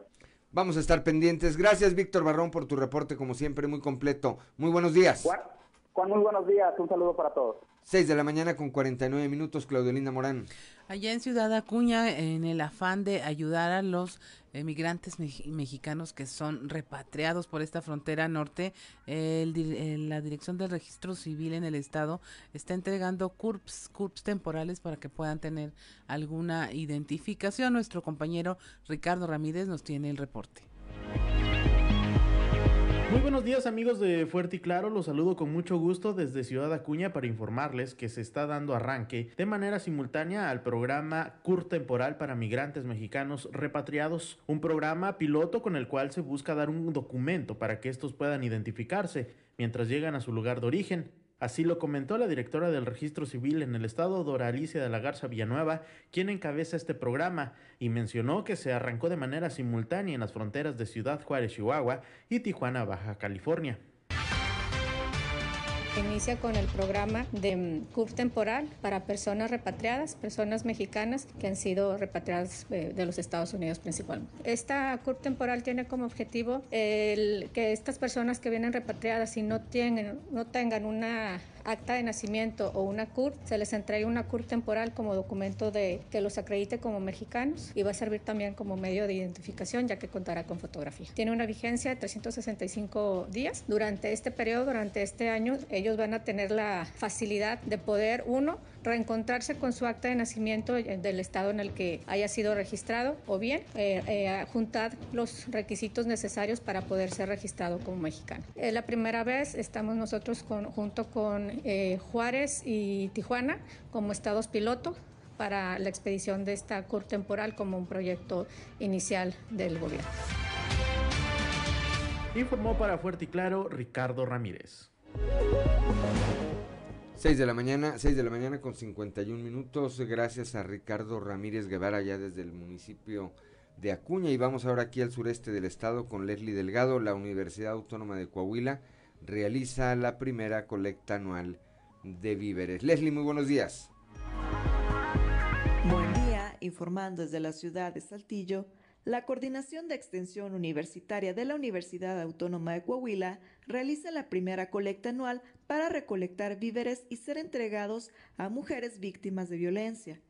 Vamos a estar pendientes. Gracias, Víctor Barrón, por tu reporte, como siempre, muy completo. Muy buenos días. Juan, Juan, muy buenos días, un saludo para todos. 6 de la mañana con 49 minutos, Claudelina Morán. Allá en Ciudad Acuña, en el afán de ayudar a los migrantes mexicanos que son repatriados por esta frontera norte, la Dirección del Registro Civil en el Estado está entregando CURPS, CURPS temporales para que puedan tener alguna identificación. Nuestro compañero Ricardo Ramírez nos tiene el reporte. Muy buenos días amigos de Fuerte y Claro, los saludo con mucho gusto desde Ciudad Acuña para informarles que se está dando arranque de manera simultánea al programa CUR temporal para migrantes mexicanos repatriados, un programa piloto con el cual se busca dar un documento para que estos puedan identificarse mientras llegan a su lugar de origen. Así lo comentó la directora del Registro Civil en el estado, Dora Alicia de la Garza Villanueva, quien encabeza este programa, y mencionó que se arrancó de manera simultánea en las fronteras de Ciudad Juárez, Chihuahua y Tijuana, Baja California. Inicia con el programa de mm, CUR temporal para personas repatriadas, personas mexicanas que han sido repatriadas eh, de los Estados Unidos principalmente. Esta CUR temporal tiene como objetivo el que estas personas que vienen repatriadas y no, tienen, no tengan una acta de nacimiento o una CUR, se les entrega una CUR temporal como documento de que los acredite como mexicanos y va a servir también como medio de identificación ya que contará con fotografía. Tiene una vigencia de 365 días. Durante este periodo, durante este año, ellos van a tener la facilidad de poder, uno, reencontrarse con su acta de nacimiento del estado en el que haya sido registrado o bien eh, eh, juntar los requisitos necesarios para poder ser registrado como mexicano. Es la primera vez estamos nosotros junto con eh, Juárez y Tijuana como estados piloto para la expedición de esta CUR temporal como un proyecto inicial del gobierno. Informó para Fuerte y Claro Ricardo Ramírez. 6 de la mañana, 6 de la mañana con 51 minutos, gracias a Ricardo Ramírez Guevara ya desde el municipio de Acuña y vamos ahora aquí al sureste del estado con Leslie Delgado, la Universidad Autónoma de Coahuila realiza la primera colecta anual de víveres. Leslie, muy buenos días. Buen día, informando desde la ciudad de Saltillo, la Coordinación de Extensión Universitaria de la Universidad Autónoma de Coahuila realiza la primera colecta anual para recolectar víveres y ser entregados a mujeres víctimas de violencia.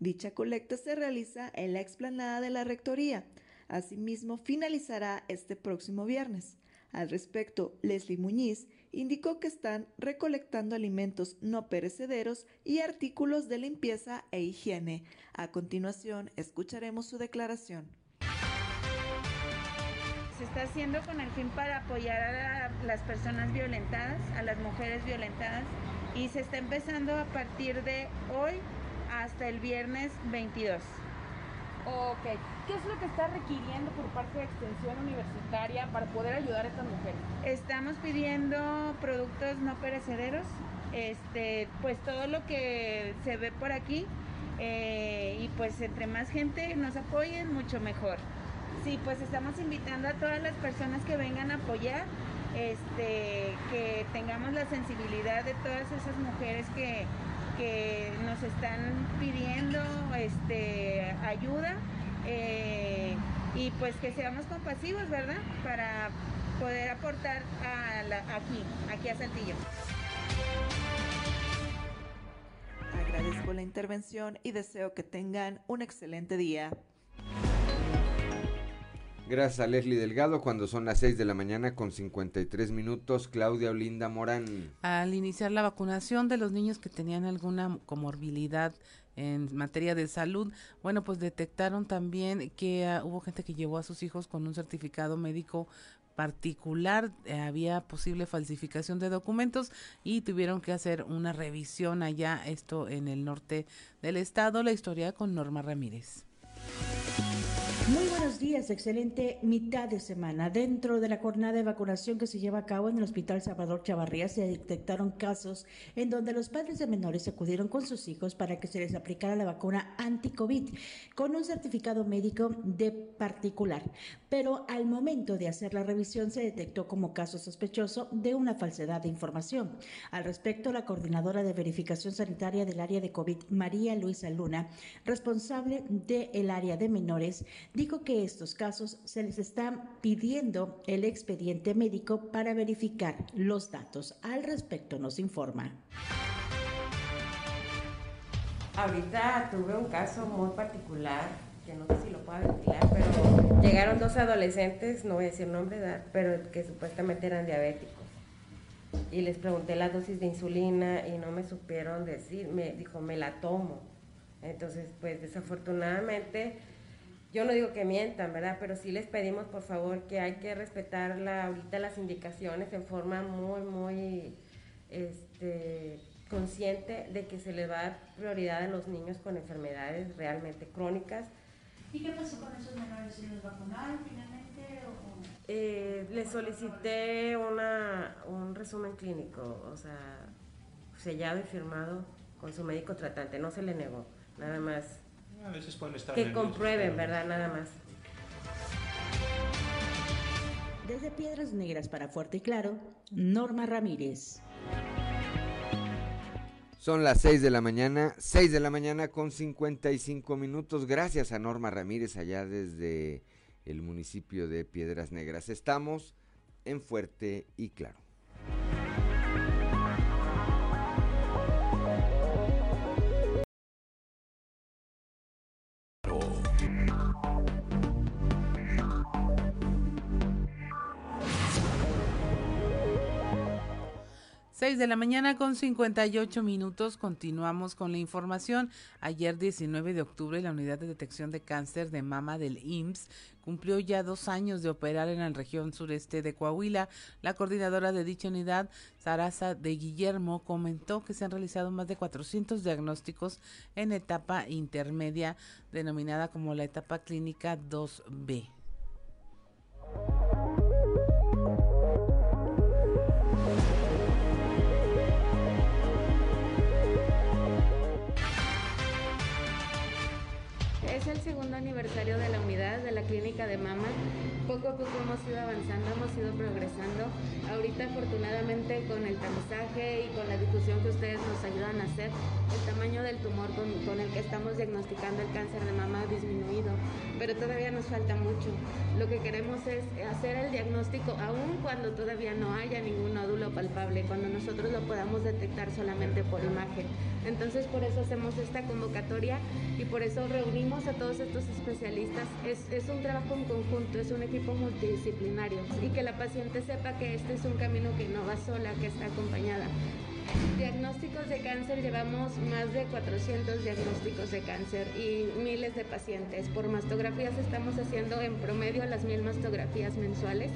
Dicha colecta se realiza en la explanada de la Rectoría. Asimismo, finalizará este próximo viernes. Al respecto, Leslie Muñiz indicó que están recolectando alimentos no perecederos y artículos de limpieza e higiene. A continuación, escucharemos su declaración se está haciendo con el fin para apoyar a las personas violentadas, a las mujeres violentadas, y se está empezando a partir de hoy hasta el viernes 22. Ok, ¿qué es lo que está requiriendo por parte de Extensión Universitaria para poder ayudar a estas mujeres? Estamos pidiendo productos no perecederos, este, pues todo lo que se ve por aquí, eh, y pues entre más gente nos apoyen, mucho mejor. Sí, pues estamos invitando a todas las personas que vengan a apoyar, este, que tengamos la sensibilidad de todas esas mujeres que, nos están pidiendo este, ayuda eh, y pues que seamos compasivos, ¿verdad? Para poder aportar aquí, aquí a Saltillo. Agradezco la intervención y deseo que tengan un excelente día. Gracias a Leslie Delgado, cuando son las 6 de la mañana con 53 minutos, Claudia Olinda Morán. Al iniciar la vacunación de los niños que tenían alguna comorbilidad en materia de salud, bueno, pues detectaron también que ah, hubo gente que llevó a sus hijos con un certificado médico particular, eh, había posible falsificación de documentos y tuvieron que hacer una revisión allá, esto en el norte del estado. La historia con Norma Ramírez. Muy buenos días, excelente mitad de semana. Dentro de la jornada de vacunación que se lleva a cabo en el Hospital Salvador Chavarría se detectaron casos en donde los padres de menores acudieron con sus hijos para que se les aplicara la vacuna anti-COVID con un certificado médico de particular. Pero al momento de hacer la revisión se detectó como caso sospechoso de una falsedad de información. Al respecto, la coordinadora de verificación sanitaria del área de COVID, María Luisa Luna, responsable del área de menores, dijo que estos casos se les está pidiendo el expediente médico para verificar los datos. Al respecto nos informa. Ahorita tuve un caso muy particular, que no sé si lo puedo ventilar, pero llegaron dos adolescentes, no voy a decir nombre, pero que supuestamente eran diabéticos. Y les pregunté la dosis de insulina y no me supieron decir, me dijo, me la tomo. Entonces, pues desafortunadamente, yo no digo que mientan, ¿verdad? Pero sí les pedimos, por favor, que hay que respetar la, ahorita las indicaciones en forma muy, muy este, consciente de que se le va a dar prioridad a los niños con enfermedades realmente crónicas. ¿Y qué pasó con esos menores? ¿Se los vacunaron finalmente? O... Eh, le solicité una, un resumen clínico, o sea, sellado y firmado con su médico tratante, no se le negó, nada más. A veces pueden estar que comprueben, ¿verdad? Nada más. Desde Piedras Negras para Fuerte y Claro, Norma Ramírez. Son las 6 de la mañana, 6 de la mañana con 55 minutos. Gracias a Norma Ramírez allá desde el municipio de Piedras Negras. Estamos en Fuerte y Claro. 6 de la mañana con 58 minutos. Continuamos con la información. Ayer 19 de octubre la unidad de detección de cáncer de mama del IMSS cumplió ya dos años de operar en la región sureste de Coahuila. La coordinadora de dicha unidad, Sarasa de Guillermo, comentó que se han realizado más de 400 diagnósticos en etapa intermedia, denominada como la etapa clínica 2B. El segundo aniversario de la unidad de la clínica de mama. Poco a poco hemos ido avanzando, hemos ido progresando. Ahorita afortunadamente con el tamizaje y con la difusión que ustedes nos ayudan a hacer, el tamaño del tumor con, con el que estamos diagnosticando el cáncer de mama ha disminuido, pero todavía nos falta mucho. Lo que queremos es hacer el diagnóstico aún cuando todavía no haya ningún nódulo palpable, cuando nosotros lo podamos detectar solamente por imagen. Entonces por eso hacemos esta convocatoria y por eso reunimos a todos estos especialistas. Es, es un trabajo en conjunto, es un equipo multidisciplinario y que la paciente sepa que este es un camino que no va sola, que está acompañada. Diagnósticos de cáncer, llevamos más de 400 diagnósticos de cáncer y miles de pacientes. Por mastografías estamos haciendo en promedio las mil mastografías mensuales.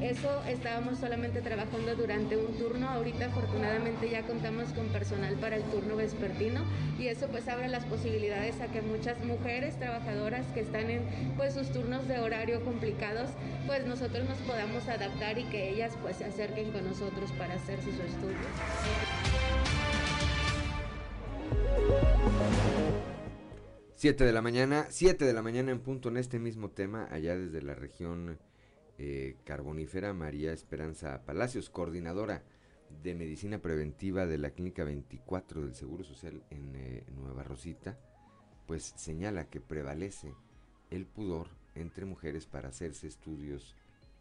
Eso estábamos solamente trabajando durante un turno. Ahorita afortunadamente ya contamos con personal para el turno vespertino y eso pues abre las posibilidades a que muchas mujeres trabajadoras que están en pues sus turnos de horario complicados, pues nosotros nos podamos adaptar y que ellas pues se acerquen con nosotros para hacerse su estudio. 7 de la mañana, 7 de la mañana en punto en este mismo tema, allá desde la región eh, carbonífera, María Esperanza Palacios, coordinadora de medicina preventiva de la Clínica 24 del Seguro Social en eh, Nueva Rosita, pues señala que prevalece el pudor entre mujeres para hacerse estudios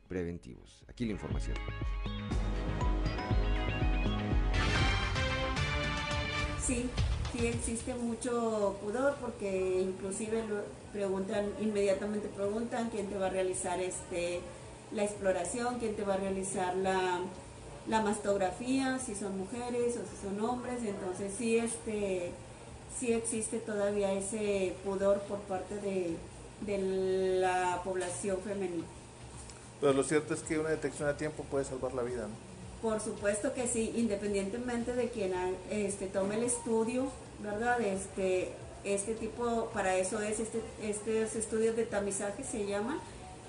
preventivos. Aquí la información. Sí, sí existe mucho pudor porque inclusive preguntan, inmediatamente preguntan quién te va a realizar este la exploración, quién te va a realizar la, la mastografía, si son mujeres o si son hombres, entonces sí este sí existe todavía ese pudor por parte de, de la población femenina. Pero lo cierto es que una detección a tiempo puede salvar la vida, ¿no? Por supuesto que sí, independientemente de quien este, tome el estudio, ¿verdad? Este, este tipo, para eso es este, estos estudios de tamizaje se llaman,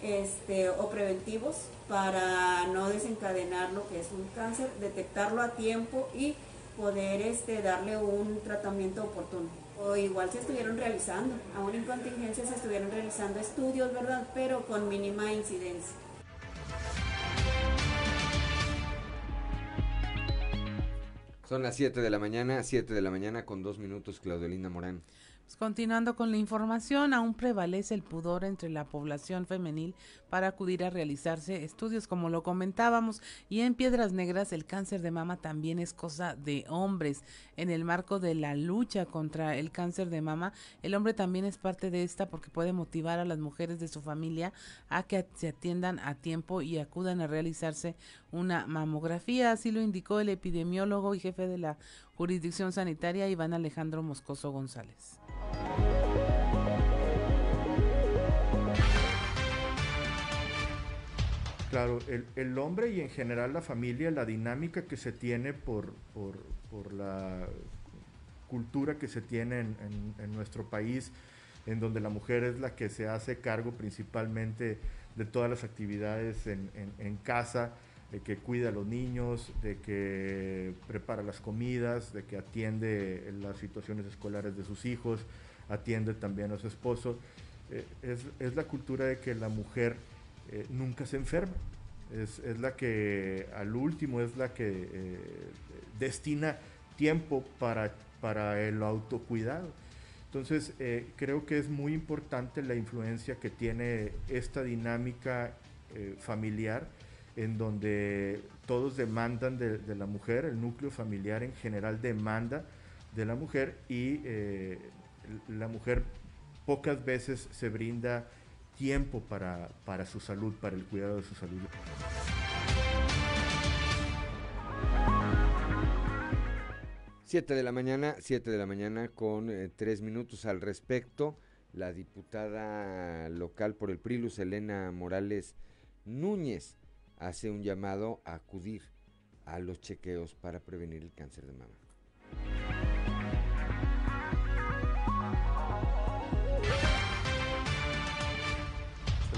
este, o preventivos, para no desencadenar lo que es un cáncer, detectarlo a tiempo y poder este, darle un tratamiento oportuno. O igual se estuvieron realizando, aún en contingencia se estuvieron realizando estudios, ¿verdad? Pero con mínima incidencia. Son las 7 de la mañana, 7 de la mañana con dos minutos, Claudelina Morán. Continuando con la información, aún prevalece el pudor entre la población femenil para acudir a realizarse estudios, como lo comentábamos, y en Piedras Negras el cáncer de mama también es cosa de hombres. En el marco de la lucha contra el cáncer de mama, el hombre también es parte de esta porque puede motivar a las mujeres de su familia a que se atiendan a tiempo y acudan a realizarse una mamografía, así lo indicó el epidemiólogo y jefe de la jurisdicción sanitaria Iván Alejandro Moscoso González. Claro, el, el, hombre y en general la familia, la dinámica que se tiene por, por, la cultura que se tiene en, nuestro país, en donde la mujer es la que se hace cargo principalmente de todas las actividades en, en casa, de que cuida a los niños, de que prepara las comidas, de que atiende las situaciones escolares de sus hijos, atiende también a su esposo. Eh, es, es, la cultura de que la mujer eh, nunca se enferma. Es, es, la que al último es la que eh, destina tiempo para, para el autocuidado. Entonces, eh, creo que es muy importante la influencia que tiene esta dinámica familiar en donde todos demandan de, la mujer, el núcleo familiar en general demanda de la mujer y la mujer pocas veces se brinda tiempo para, para su salud, para el cuidado de su salud. Siete de la mañana, siete de la mañana con eh, tres minutos al respecto. La diputada local por el PRI, Elena Morales Núñez, hace un llamado a acudir a los chequeos para prevenir el cáncer de mama.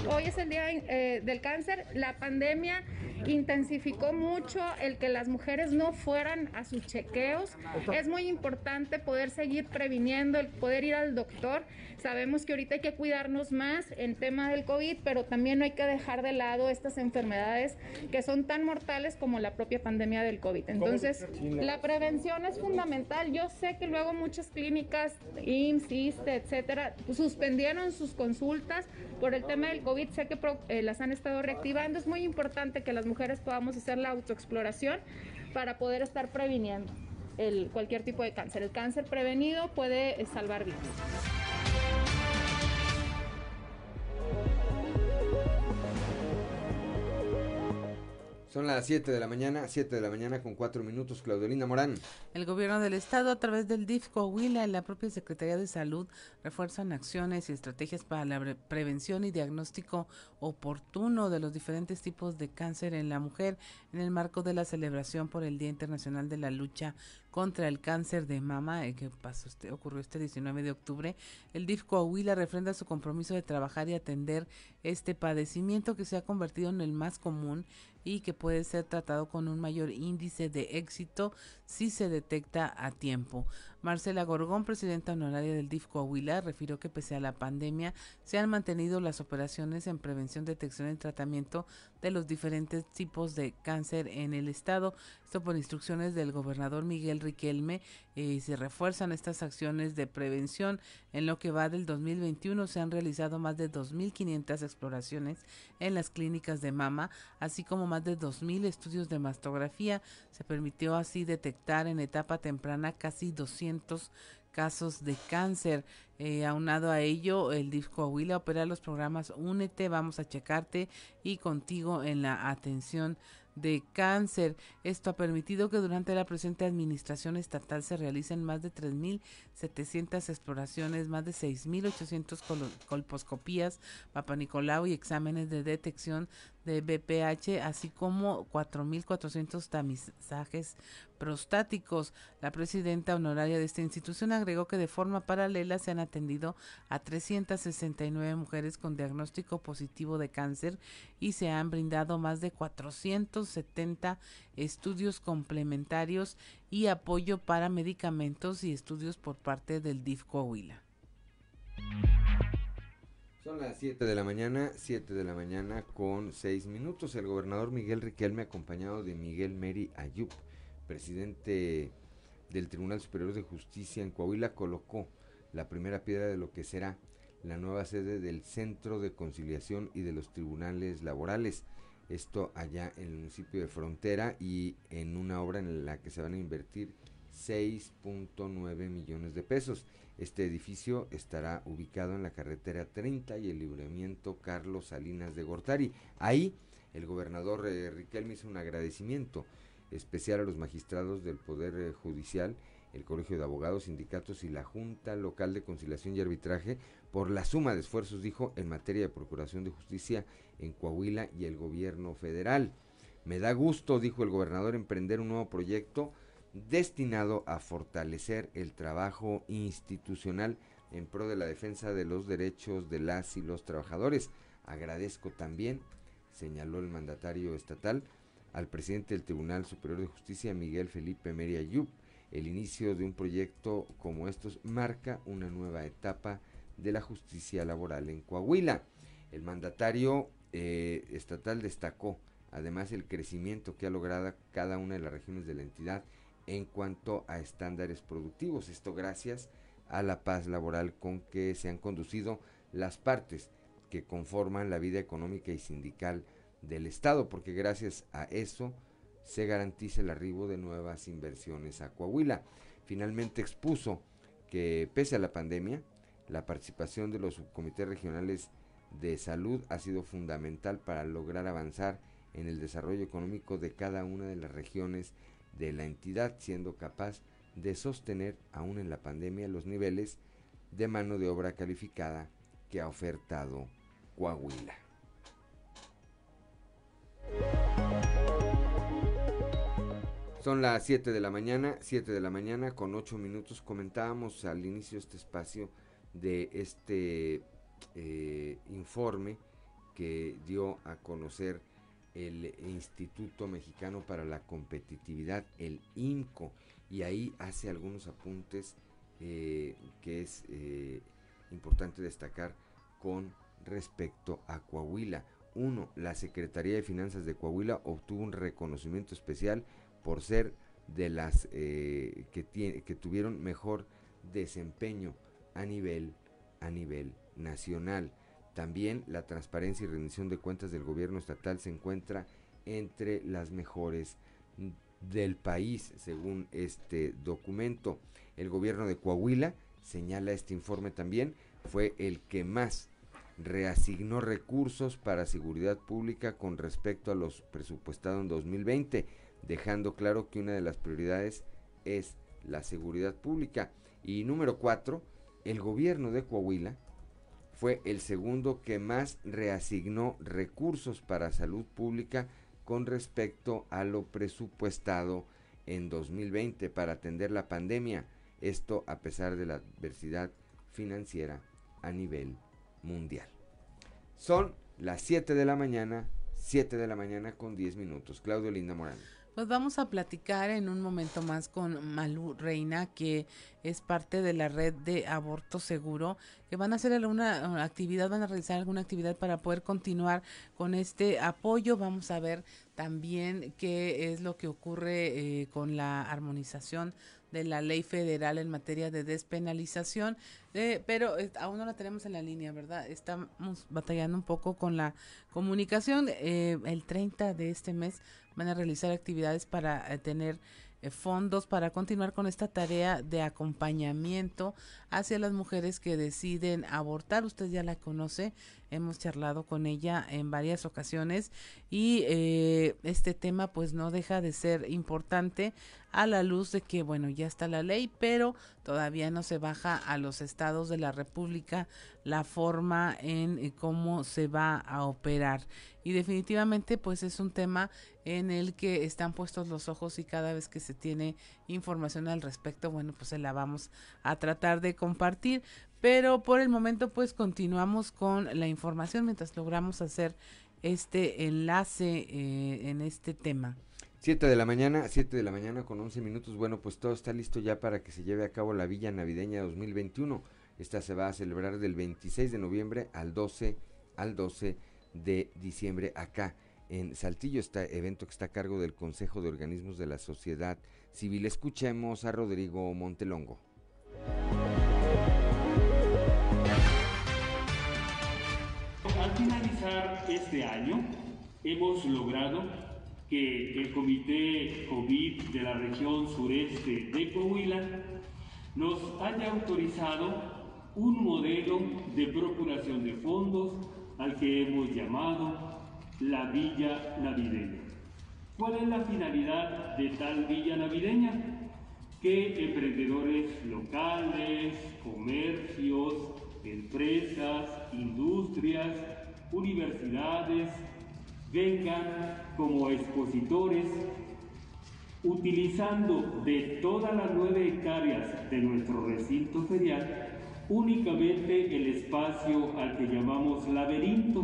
Hoy es el día eh, del cáncer. La pandemia intensificó mucho el que las mujeres no fueran a sus chequeos. Es muy importante poder seguir previniendo, el poder ir al doctor. Sabemos que ahorita hay que cuidarnos más en tema del COVID, pero también no hay que dejar de lado estas enfermedades que son tan mortales como la propia pandemia del COVID. Entonces, la prevención es fundamental. Yo sé que luego muchas clínicas, IMSS, ISTE, etcétera, suspendieron sus consultas por el tema del COVID. Sé que eh, las han estado reactivando. Es muy importante que las mujeres podamos hacer la autoexploración para poder estar previniendo cualquier tipo de cáncer. El cáncer prevenido puede eh, salvar vidas. Son las 7 de la mañana, 7 de la mañana con 4 minutos, Claudelina Morán. El gobierno del estado a través del DIF Coahuila y la propia Secretaría de Salud refuerzan acciones y estrategias para la prevención y diagnóstico oportuno de los diferentes tipos de cáncer en la mujer en el marco de la celebración por el Día Internacional de la Lucha contra el cáncer de mama eh, que pasó este, ocurrió este 19 de octubre. El DIF Coahuila refrenda su compromiso de trabajar y atender este padecimiento que se ha convertido en el más común y que puede ser tratado con un mayor índice de éxito si se detecta a tiempo. Marcela Gorgón, presidenta honoraria del DIF Coahuila, refirió que pese a la pandemia se han mantenido las operaciones en prevención, detección y tratamiento de los diferentes tipos de cáncer en el estado. Esto por instrucciones del gobernador Miguel Riquelme y eh, se refuerzan estas acciones de prevención. En lo que va del 2021 se han realizado más de 2.500 exploraciones en las clínicas de mama, así como más de 2.000 estudios de mastografía. Se permitió así detectar en etapa temprana casi 200 casos de cáncer. Eh, aunado a ello, el DIF Coahuila opera los programas Únete, Vamos a Checarte y Contigo en la Atención de cáncer. Esto ha permitido que durante la presente administración estatal se realicen más de 3.700 exploraciones, más de 6.800 colposcopías, papanicolau y exámenes de detección de BPH, así como 4.400 tamizajes prostáticos. La presidenta honoraria de esta institución agregó que de forma paralela se han atendido a 369 mujeres con diagnóstico positivo de cáncer y se han brindado más de 470 estudios complementarios y apoyo para medicamentos y estudios por parte del DIF Coahuila. Son las 7 de la mañana, 7 de la mañana con 6 minutos. El gobernador Miguel Riquelme, acompañado de Miguel Meri Ayub, presidente del Tribunal Superior de Justicia en Coahuila, colocó la primera piedra de lo que será la nueva sede del Centro de Conciliación y de los Tribunales Laborales. Esto allá en el municipio de Frontera y en una obra en la que se van a invertir 6.9 millones de pesos. Este edificio estará ubicado en la carretera 30 y el libramiento Carlos Salinas de Gortari. Ahí el gobernador eh, Riquelme hizo un agradecimiento especial a los magistrados del Poder eh, Judicial, el Colegio de Abogados, Sindicatos y la Junta Local de Conciliación y Arbitraje por la suma de esfuerzos, dijo, en materia de Procuración de Justicia en Coahuila y el gobierno federal. Me da gusto, dijo el gobernador, emprender un nuevo proyecto destinado a fortalecer el trabajo institucional en pro de la defensa de los derechos de las y los trabajadores. Agradezco también, señaló el mandatario estatal, al presidente del Tribunal Superior de Justicia, Miguel Felipe Meria Yup. El inicio de un proyecto como estos marca una nueva etapa de la justicia laboral en Coahuila. El mandatario eh, estatal destacó además el crecimiento que ha logrado cada una de las regiones de la entidad en cuanto a estándares productivos. Esto gracias a la paz laboral con que se han conducido las partes que conforman la vida económica y sindical del Estado, porque gracias a eso se garantiza el arribo de nuevas inversiones a Coahuila. Finalmente expuso que pese a la pandemia, la participación de los subcomités regionales de salud ha sido fundamental para lograr avanzar en el desarrollo económico de cada una de las regiones de la entidad, siendo capaz de sostener aún en la pandemia los niveles de mano de obra calificada que ha ofertado Coahuila. Son las 7 de la mañana, 7 de la mañana con 8 minutos. Comentábamos al inicio este espacio de este eh, informe que dio a conocer el Instituto Mexicano para la Competitividad, el INCO, y ahí hace algunos apuntes eh, que es eh, importante destacar con respecto a Coahuila. Uno, la Secretaría de Finanzas de Coahuila obtuvo un reconocimiento especial por ser de las eh, que, que tuvieron mejor desempeño a nivel, a nivel nacional. También la transparencia y rendición de cuentas del gobierno estatal se encuentra entre las mejores del país, según este documento. El gobierno de Coahuila, señala este informe también, fue el que más reasignó recursos para seguridad pública con respecto a los presupuestados en 2020, dejando claro que una de las prioridades es la seguridad pública. Y número cuatro, el gobierno de Coahuila fue el segundo que más reasignó recursos para salud pública con respecto a lo presupuestado en 2020 para atender la pandemia, esto a pesar de la adversidad financiera a nivel mundial. Son las 7 de la mañana, 7 de la mañana con 10 minutos. Claudio Linda Morán. Pues vamos a platicar en un momento más con Malú Reina, que es parte de la red de aborto seguro, que van a hacer alguna actividad, van a realizar alguna actividad para poder continuar con este apoyo. Vamos a ver también qué es lo que ocurre eh, con la armonización de la ley federal en materia de despenalización, eh, pero eh, aún no la tenemos en la línea, ¿verdad? Estamos batallando un poco con la comunicación. el 30 de este mes van a realizar actividades para eh, tener eh, fondos para continuar con esta tarea de acompañamiento hacia las mujeres que deciden abortar. Usted ya la conoce, hemos charlado con ella en varias ocasiones y eh, este tema pues no deja de ser importante a la luz de que bueno ya está la ley pero todavía no se baja a los estados de la república la forma en eh, cómo se va a operar. Y definitivamente pues es un tema en el que están puestos los ojos y cada vez que se tiene información al respecto bueno pues se la vamos a tratar de compartir pero por el momento pues continuamos con la información mientras logramos hacer este enlace eh, en este tema. 7 de la mañana, 7 de la mañana con 11 minutos. Bueno, pues todo está listo ya para que se lleve a cabo la Villa Navideña 2021. Esta se va a celebrar del 26 de noviembre al 12 al 12 de diciembre acá en Saltillo. Este evento que está a cargo del Consejo de Organismos de la Sociedad Civil. Escuchemos a Rodrigo Montelongo. Este año, hemos logrado que el Comité COVID de la región sureste de Coahuila nos haya autorizado un modelo de procuración de fondos al que hemos llamado la Villa Navideña. ¿Cuál es la finalidad de tal Villa Navideña? Que emprendedores locales, comercios, empresas, industrias, universidades vengan como expositores utilizando de todas las nueve hectáreas de nuestro recinto ferial únicamente el espacio al que llamamos laberinto,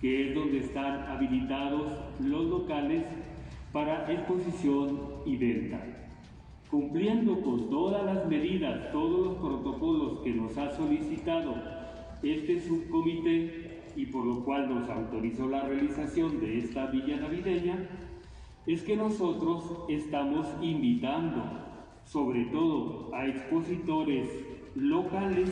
que es donde están habilitados los locales para exposición y venta. Cumpliendo con todas las medidas, todos los protocolos que nos ha solicitado este subcomité y por lo cual nos autorizó la realización de esta villa navideña, es que nosotros estamos invitando sobre todo a expositores locales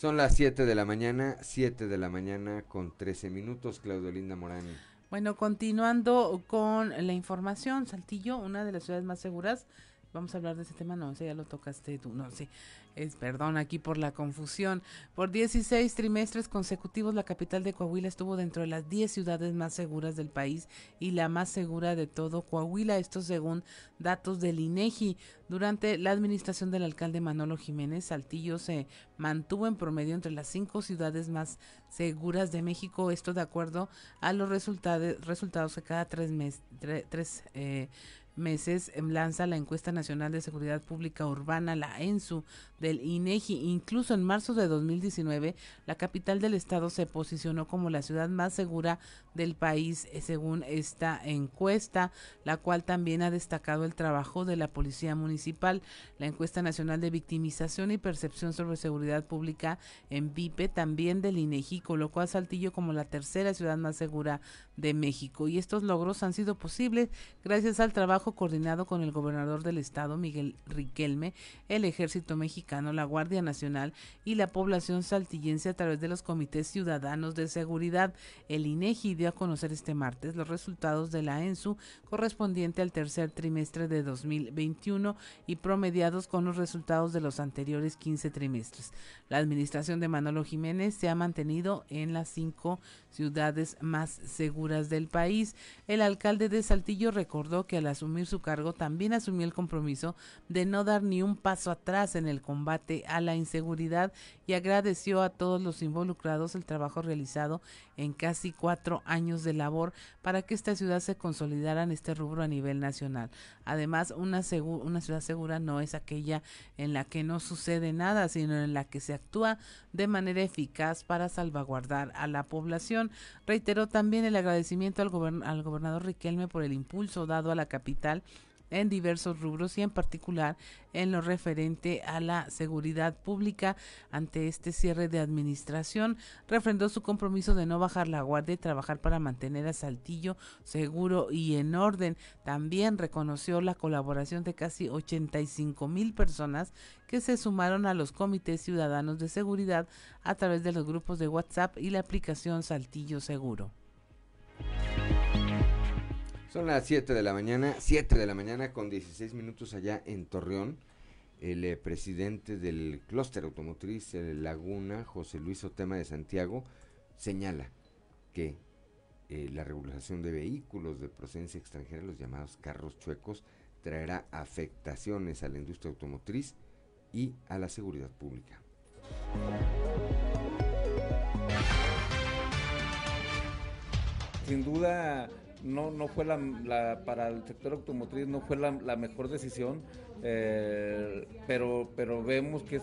Son las 7 de la mañana, 7 de la mañana con 13 minutos, Claudio Linda Morán. Bueno, continuando con la información, Saltillo, una de las ciudades más seguras Vamos a hablar de ese tema, no, ese ya lo tocaste tú, no, sí, es, perdón aquí por la confusión. Por 16 trimestres consecutivos, la capital de Coahuila estuvo dentro de las 10 ciudades más seguras del país y la más segura de todo Coahuila, esto según datos del INEGI. Durante la administración del alcalde Manolo Jiménez, Saltillo se mantuvo en promedio entre las cinco ciudades más seguras de México, esto de acuerdo a los resultados, resultados que cada tres meses, tres, eh, meses em, lanza la encuesta nacional de seguridad pública urbana, la ENSU, del INEGI. Incluso en marzo de 2019, la capital del estado se posicionó como la ciudad más segura del país, eh, según esta encuesta, la cual también ha destacado el trabajo de la Policía Municipal. La encuesta nacional de victimización y percepción sobre seguridad pública en VIPE, también del INEGI, colocó a Saltillo como la tercera ciudad más segura de México. Y estos logros han sido posibles gracias al trabajo coordinado con el gobernador del estado, Miguel Riquelme, el ejército mexicano, la Guardia Nacional y la población saltillense a través de los comités ciudadanos de seguridad. El INEGI dio a conocer este martes los resultados de la ENSU correspondiente al tercer trimestre de 2021 y promediados con los resultados de los anteriores 15 trimestres. La administración de Manolo Jiménez se ha mantenido en las cinco ciudades más seguras del país. El alcalde de Saltillo recordó que al asumir su cargo también asumió el compromiso de no dar ni un paso atrás en el combate a la inseguridad y agradeció a todos los involucrados el trabajo realizado en casi cuatro años de labor para que esta ciudad se consolidara en este rubro a nivel nacional. Además, una, ciudad segura no es aquella en la que no sucede nada, sino en la que se actúa de manera eficaz para salvaguardar a la población. Reiteró también el agradecimiento al, al gobernador Riquelme por el impulso dado a la capital en diversos rubros y en particular en lo referente a la seguridad pública ante este cierre de administración. Refrendó su compromiso de no bajar la guardia y trabajar para mantener a Saltillo seguro y en orden. También reconoció la colaboración de casi 85 mil personas que se sumaron a los comités ciudadanos de seguridad a través de los grupos de WhatsApp y la aplicación Saltillo Seguro. Son las 7 de la mañana, 7 de la mañana con 16 minutos allá en Torreón. El eh, presidente del clúster automotriz Laguna, José Luis Otema de Santiago, señala que eh, la regulación de vehículos de procedencia extranjera, los llamados carros chuecos, traerá afectaciones a la industria automotriz y a la seguridad pública. Sin duda no, no fue la, para el sector automotriz no fue la, mejor decisión, eh, pero, pero vemos que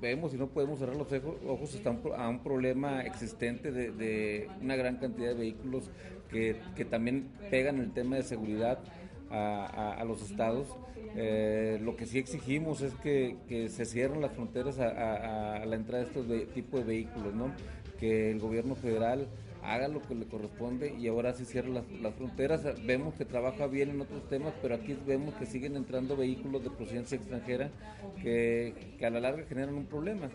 vemos y no podemos cerrar los ojos, a un problema existente de, una gran cantidad de vehículos que, también pegan el tema de seguridad a, los estados. Eh, lo que sí exigimos es que, se cierren las fronteras a, la entrada de estos tipos de vehículos, ¿no? que el gobierno federal haga lo que le corresponde y ahora sí cierra las, fronteras. Vemos que trabaja bien en otros temas, pero aquí vemos que siguen entrando vehículos de procedencia extranjera que, a la larga generan un problema.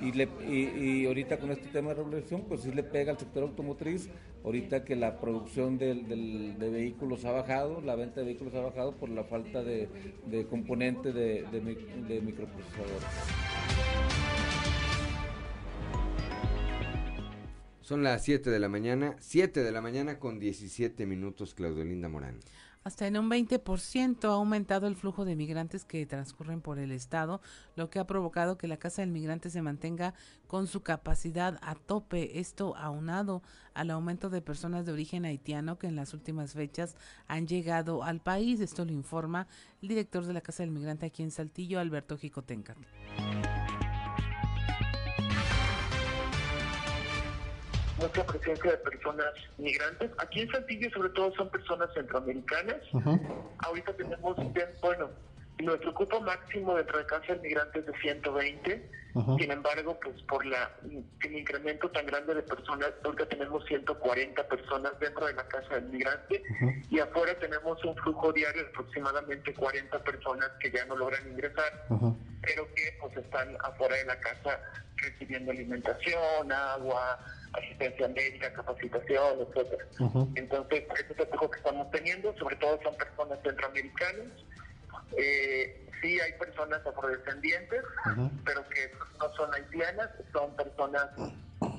Y, le, y, ahorita con este tema de regulación, pues sí le pega al sector automotriz, ahorita que la producción de vehículos ha bajado, la venta de vehículos ha bajado por la falta de, de componente de, de microprocesadores. Son las 7 de la mañana, 7 de la mañana con 17 minutos, Claudelinda Morán. Hasta en un 20% ha aumentado el flujo de migrantes que transcurren por el estado, lo que ha provocado que la Casa del Migrante se mantenga con su capacidad a tope. Esto aunado al aumento de personas de origen haitiano que en las últimas fechas han llegado al país. Esto lo informa el director de la Casa del Migrante aquí en Saltillo, Alberto Jicotenca. Mucha presencia de personas migrantes. Aquí en Saltillo sobre todo son personas centroamericanas. Ahorita tenemos, bueno, nuestro cupo máximo dentro de casa de migrantes es de 120. Sin embargo, pues por la el incremento tan grande de personas, ahorita tenemos 140 personas dentro de la casa del migrante y afuera tenemos un flujo diario de aproximadamente 40 personas que ya no logran ingresar, pero que pues están afuera de la casa recibiendo alimentación, agua, asistencia médica, capacitación, etcétera. Entonces, ese es el flujo que estamos teniendo, sobre todo son personas centroamericanas. Eh, sí hay personas afrodescendientes, pero que no son haitianas, son personas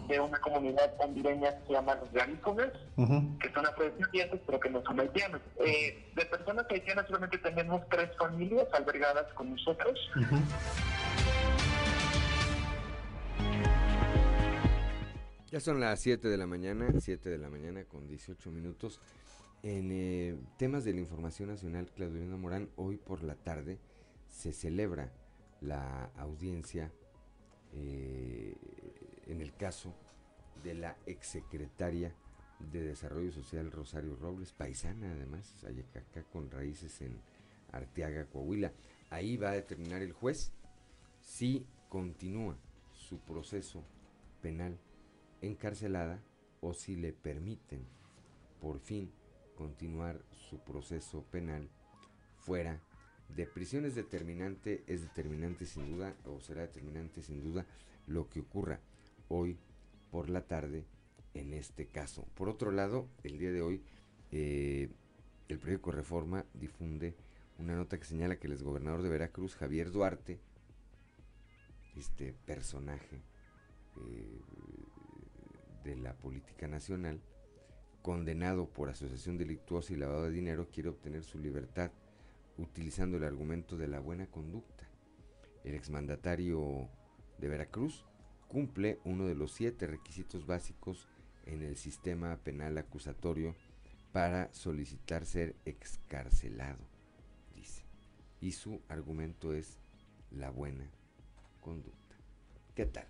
de una comunidad hondureña que se llama los garícones, que son afrodescendientes, pero que no son haitianos. Eh, de personas haitianas solamente tenemos tres familias albergadas con nosotros. Ya son las 7 de la mañana, 7 de la mañana con 18 minutos. En eh, temas de la información nacional, Claudelina Morán, hoy por la tarde se celebra la audiencia eh, en el caso de la exsecretaria de Desarrollo Social Rosario Robles, paisana además, acá con raíces en Arteaga, Coahuila. Ahí va a determinar el juez si continúa su proceso penal encarcelada o si le permiten por fin continuar su proceso penal fuera de prisión es determinante, es determinante sin duda, o será determinante sin duda, lo que ocurra hoy por la tarde en este caso. Por otro lado, el día de hoy, eh, el periódico Reforma difunde una nota que señala que el exgobernador de Veracruz, Javier Duarte, este personaje eh, de la política nacional, condenado por asociación delictuosa y lavado de dinero, quiere obtener su libertad utilizando el argumento de la buena conducta. El exmandatario de Veracruz cumple uno de los siete requisitos básicos en el sistema penal acusatorio para solicitar ser excarcelado, dice. Y su argumento es la buena conducta. ¿Qué tal?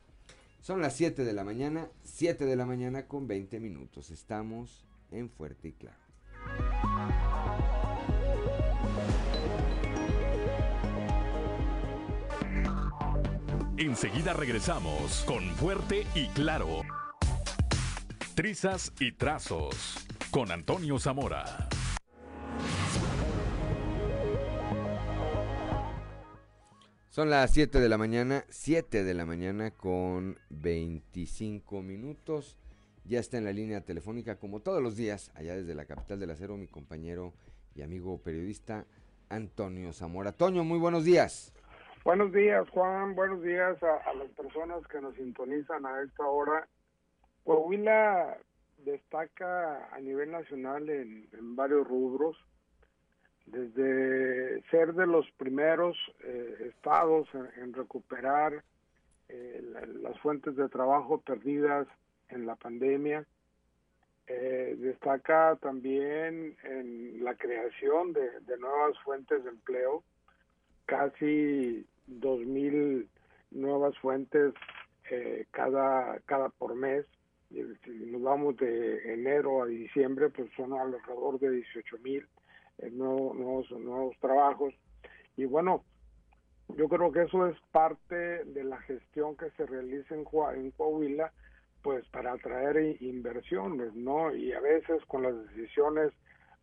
Son las 7 de la mañana, 7 de la mañana con 20 minutos. Estamos en Fuerte y Claro. Enseguida regresamos con Fuerte y Claro. Trizas y Trazos con Antonio Zamora. Son las 7 de la mañana, 7 de la mañana con 25 minutos. Ya está en la línea telefónica, como todos los días, allá desde la capital del acero, mi compañero y amigo periodista Antonio Zamora. Toño, muy buenos días. Buenos días, Juan. Buenos días a, las personas que nos sintonizan a esta hora. Coahuila destaca a nivel nacional en, en varios rubros desde ser de los primeros eh, estados en, recuperar eh, las fuentes de trabajo perdidas en la pandemia. Eh, destaca también en la creación de, nuevas fuentes de empleo, casi 2.000 nuevas fuentes cada, cada por mes. Si nos vamos de enero a diciembre, pues son alrededor de 18.000 nuevos, nuevos trabajos. Y bueno, yo creo que eso es parte de la gestión que se realiza en Coahuila pues para atraer inversiones, ¿no? Y a veces con las decisiones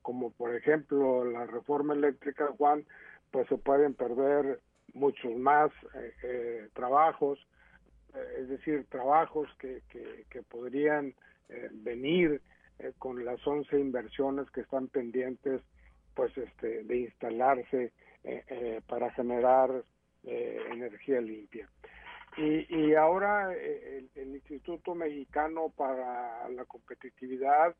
como por ejemplo la reforma eléctrica, Juan, pues se pueden perder muchos más eh, eh, trabajos, eh, es decir, trabajos que, que, podrían venir con las 11 inversiones que están pendientes pues este de instalarse para generar energía limpia. Y, y ahora el, Instituto Mexicano para la Competitividad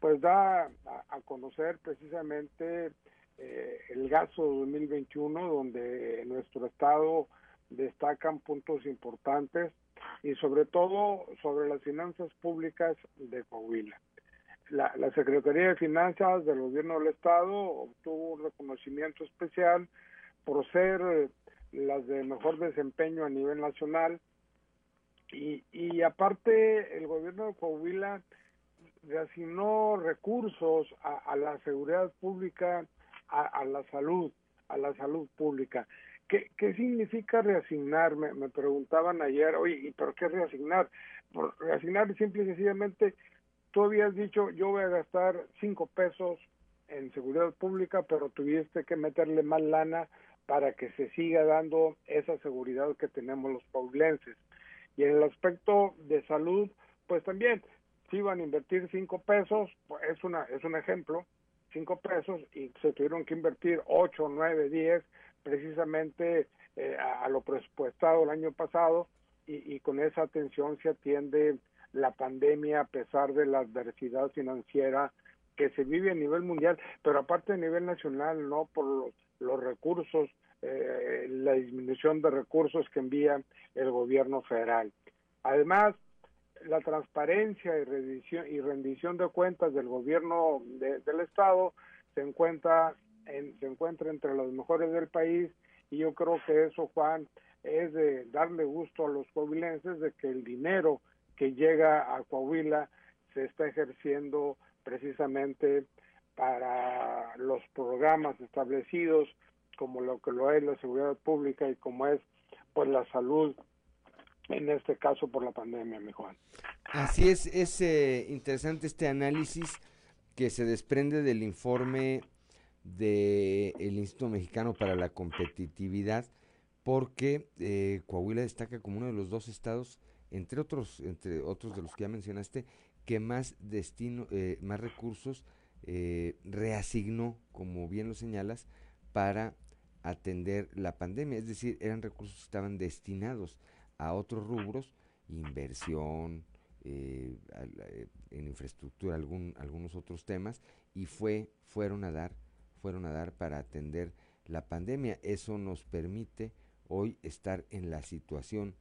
pues da a conocer precisamente eh, el gasto 2021, donde nuestro estado destacan puntos importantes y sobre todo sobre las finanzas públicas de Coahuila. La, Secretaría de Finanzas del Gobierno del Estado obtuvo un reconocimiento especial por ser las de mejor desempeño a nivel nacional y, y aparte el Gobierno de Coahuila reasignó recursos a, a la seguridad pública a, la salud, a la salud pública. ¿Qué, qué significa reasignar? Me, preguntaban ayer, oye, ¿y por qué reasignar? Reasignar simple y sencillamente, tú habías dicho, yo voy a gastar cinco pesos en seguridad pública, pero tuviste que meterle más lana para que se siga dando esa seguridad que tenemos los paulenses. Y en el aspecto de salud, pues también, si iban a invertir cinco pesos, pues es, una, es un ejemplo, 5 pesos y se tuvieron que invertir 8, 9, 10 precisamente eh, a, lo presupuestado el año pasado y, con esa atención se atiende la pandemia a pesar de la adversidad financiera que se vive a nivel mundial, pero aparte a nivel nacional, ¿no? Por los, los recursos, eh, la disminución de recursos que envía el gobierno federal. Además, la transparencia y rendición, y rendición de cuentas del gobierno del estado se encuentra en, se encuentra entre los mejores del país y yo creo que eso Juan es de darle gusto a los coahuilenses de que el dinero que llega a Coahuila se está ejerciendo precisamente para los programas establecidos como lo que lo es la seguridad pública y como es pues la salud en este caso por la pandemia, mi Juan. Así es, es eh, interesante este análisis que se desprende del informe del Instituto Mexicano para la Competitividad, porque eh, Coahuila destaca como uno de los dos estados, entre otros, entre otros de los que ya mencionaste, que más destino, eh, más recursos reasignó, como bien lo señalas, para atender la pandemia. Es decir, eran recursos que estaban destinados a otros rubros, inversión, eh, eh, en infraestructura, algún, algunos otros temas, y fue, fueron a dar, fueron a dar para atender la pandemia. Eso nos permite hoy estar en la situación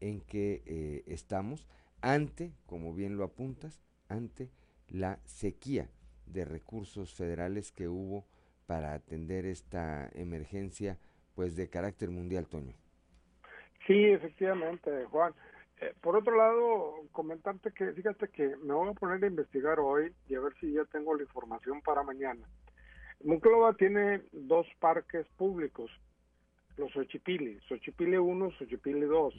en que eh, estamos ante, como bien lo apuntas, ante la sequía de recursos federales que hubo para atender esta emergencia pues de carácter mundial, Toño. Sí, efectivamente, Juan. Eh, por otro lado, comentarte que, fíjate que me voy a poner a investigar hoy y a ver si ya tengo la información para mañana. Monclova tiene dos parques públicos, los Xochipili, Xochipili 1, Xochipili 2.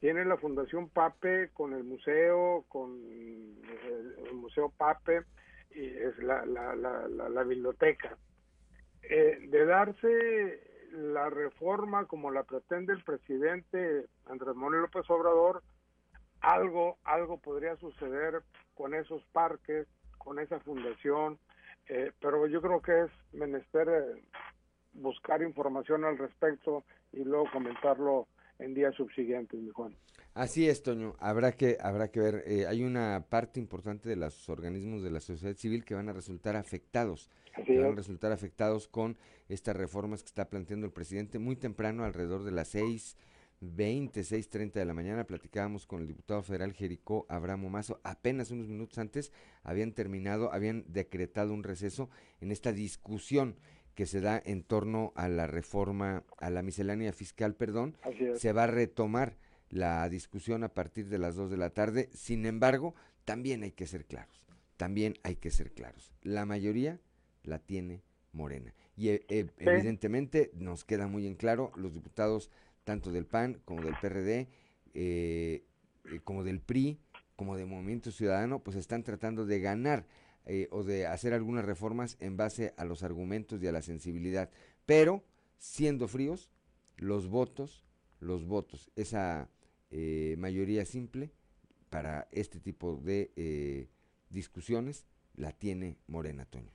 Tiene la Fundación Pape con el museo, con el, Museo Pape y es la, la, la, la, biblioteca. Eh, de darse la reforma como la pretende el presidente Andrés Manuel López Obrador, algo, algo podría suceder con esos parques, con esa fundación, eh, pero yo creo que es menester eh, buscar información al respecto y luego comentarlo en días subsiguientes, mi Juan. Así es, Toño. Habrá que, habrá que ver. Eh, hay una parte importante de los organismos de la sociedad civil que van a resultar afectados. que van a resultar afectados con estas reformas que está planteando el presidente. Muy temprano, alrededor de las seis veinte, seis treinta de la mañana, platicábamos con el diputado federal Jericó Abramo Mazo. Apenas unos minutos antes habían terminado, habían decretado un receso en esta discusión que se da en torno a la reforma, a la miscelánea fiscal, perdón. Se va a retomar la discusión a partir de las 2 de la tarde. Sin embargo, también hay que ser claros, también hay que ser claros. La mayoría la tiene Morena. Y eh, eh, evidentemente nos queda muy en claro, los diputados tanto del PAN como del PRD, eh, como del PRI, como de Movimiento Ciudadano, pues están tratando de ganar eh, o de hacer algunas reformas en base a los argumentos y a la sensibilidad. Pero, siendo fríos, los votos, los votos, esa eh, mayoría simple para este tipo de eh, discusiones la tiene Morena, Toño.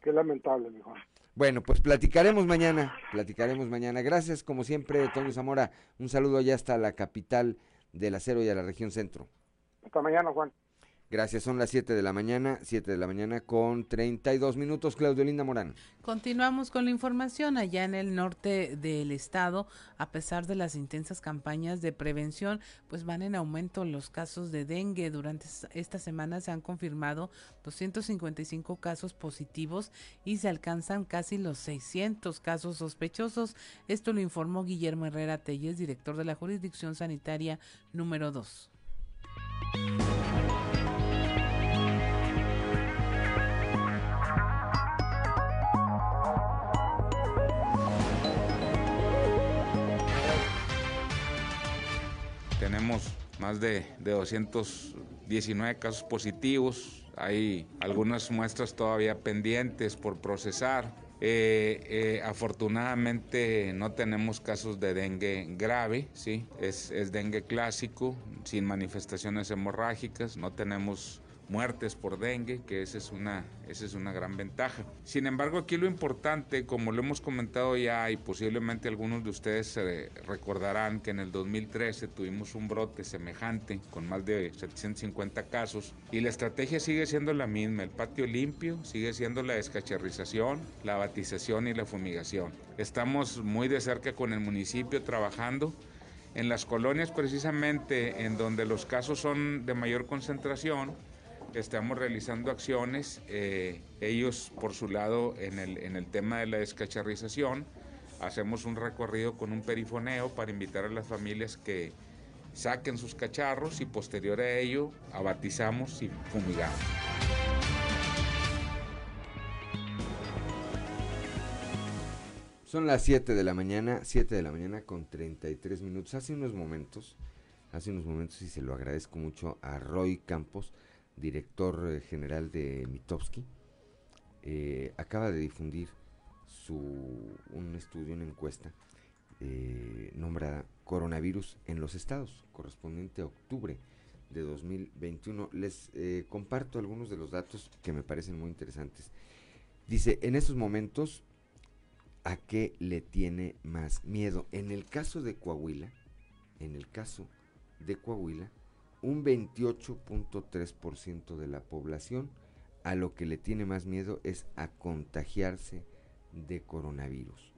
Qué lamentable, mejor. Bueno, pues platicaremos mañana, platicaremos mañana. Gracias, como siempre, Toño Zamora. Un saludo allá hasta la capital del acero y a la región centro. Hasta mañana, Juan. Gracias, son las 7 de la mañana, 7 de la mañana con 32 minutos, Claudio Linda Morán. Continuamos con la información allá en el norte del estado, a pesar de las intensas campañas de prevención, pues van en aumento los casos de dengue. Durante esta semana se han confirmado 255 casos positivos y se alcanzan casi los 600 casos sospechosos. Esto lo informó Guillermo Herrera Telles, director de la jurisdicción sanitaria número 2. Tenemos más de, 219 casos positivos, hay algunas muestras todavía pendientes por procesar. Eh, eh, afortunadamente no tenemos casos de dengue grave, ¿sí? es, es dengue clásico, sin manifestaciones hemorrágicas, no tenemos muertes por dengue, que esa es una, esa es una gran ventaja. Sin embargo, aquí lo importante, como lo hemos comentado ya y posiblemente algunos de ustedes recordarán que en el 2013 tuvimos un brote semejante con más de 750 casos y la estrategia sigue siendo la misma, el patio limpio, sigue siendo la descacharrización, la batización y la fumigación. Estamos muy de cerca con el municipio trabajando en las colonias precisamente en donde los casos son de mayor concentración, estamos realizando acciones, eh, ellos por su lado en el, en el tema de la descacharrización, hacemos un recorrido con un perifoneo para invitar a las familias que saquen sus cacharros y posterior a ello abatizamos y fumigamos. Son las 7 de la mañana, 7 de la mañana con 33 minutos. Hace unos momentos, hace unos momentos y se lo agradezco mucho a Roy Campos, director eh, general de Mitowski, eh, acaba de difundir su, un estudio, una encuesta eh, nombrada Coronavirus en los Estados, correspondiente a octubre de 2021. Les comparto algunos de los datos que me parecen muy interesantes. Dice, en estos momentos, ¿a qué le tiene más miedo? En el caso de Coahuila, en el caso de Coahuila, un 28.3% de la población a lo que le tiene más miedo es a contagiarse de coronavirus.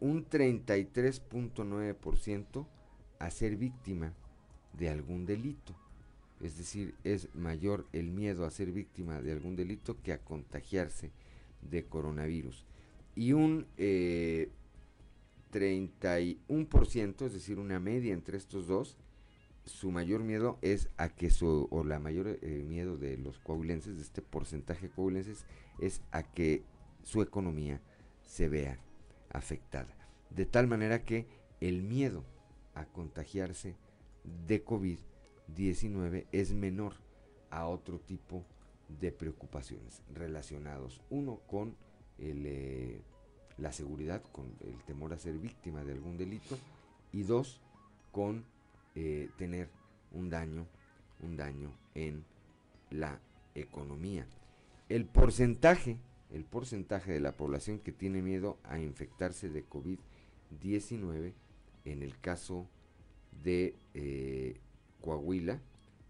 Un 33.9% a ser víctima de algún delito. Es decir, es mayor el miedo a ser víctima de algún delito que a contagiarse de coronavirus. Y un 31%, eh, es decir, una media entre estos dos, su mayor miedo es a que su, o la mayor eh, miedo de los coahuilenses, de este porcentaje de coahuilenses, es a que su economía se vea afectada. De tal manera que el miedo a contagiarse de COVID-19 es menor a otro tipo de preocupaciones relacionados, uno con el, eh, la seguridad, con el temor a ser víctima de algún delito, y dos, con eh, tener un daño, un daño en la economía. El porcentaje, el porcentaje de la población que tiene miedo a infectarse de COVID-19, en el caso de eh, Coahuila,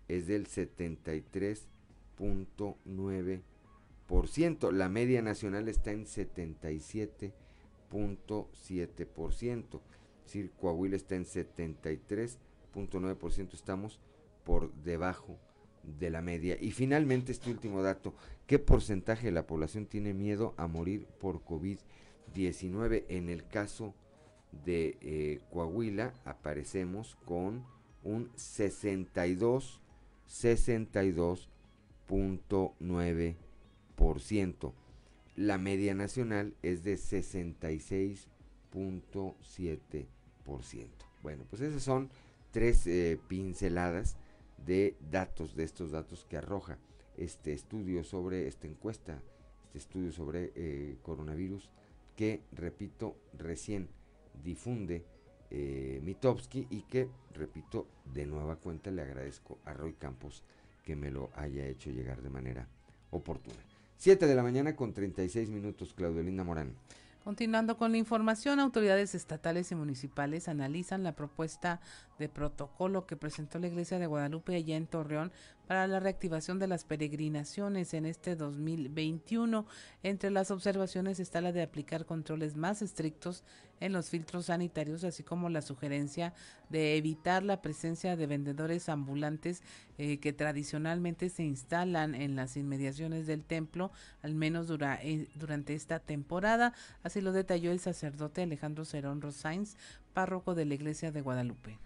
es del 73.9%. La media nacional está en 77.7%. Es decir, Coahuila está en 73 ciento estamos por debajo de la media. Y finalmente este último dato, ¿qué porcentaje de la población tiene miedo a morir por COVID-19? En el caso de eh, Coahuila aparecemos con un 62, 62.9%. La media nacional es de 66.7%. Bueno, pues esas son tres eh, pinceladas de datos, de estos datos que arroja este estudio sobre esta encuesta, este estudio sobre eh, coronavirus que, repito, recién difunde eh, Mitowski y que, repito, de nueva cuenta le agradezco a Roy Campos que me lo haya hecho llegar de manera oportuna. 7 de la mañana con 36 minutos, Claudelina Morán. Continuando con la información, autoridades estatales y municipales analizan la propuesta de protocolo que presentó la Iglesia de Guadalupe allá en Torreón para la reactivación de las peregrinaciones en este 2021. Entre las observaciones está la de aplicar controles más estrictos en los filtros sanitarios, así como la sugerencia de evitar la presencia de vendedores ambulantes eh, que tradicionalmente se instalan en las inmediaciones del templo, al menos eh, durante esta temporada. Así lo detalló el sacerdote Alejandro Cerón Rosains, párroco de la Iglesia de Guadalupe.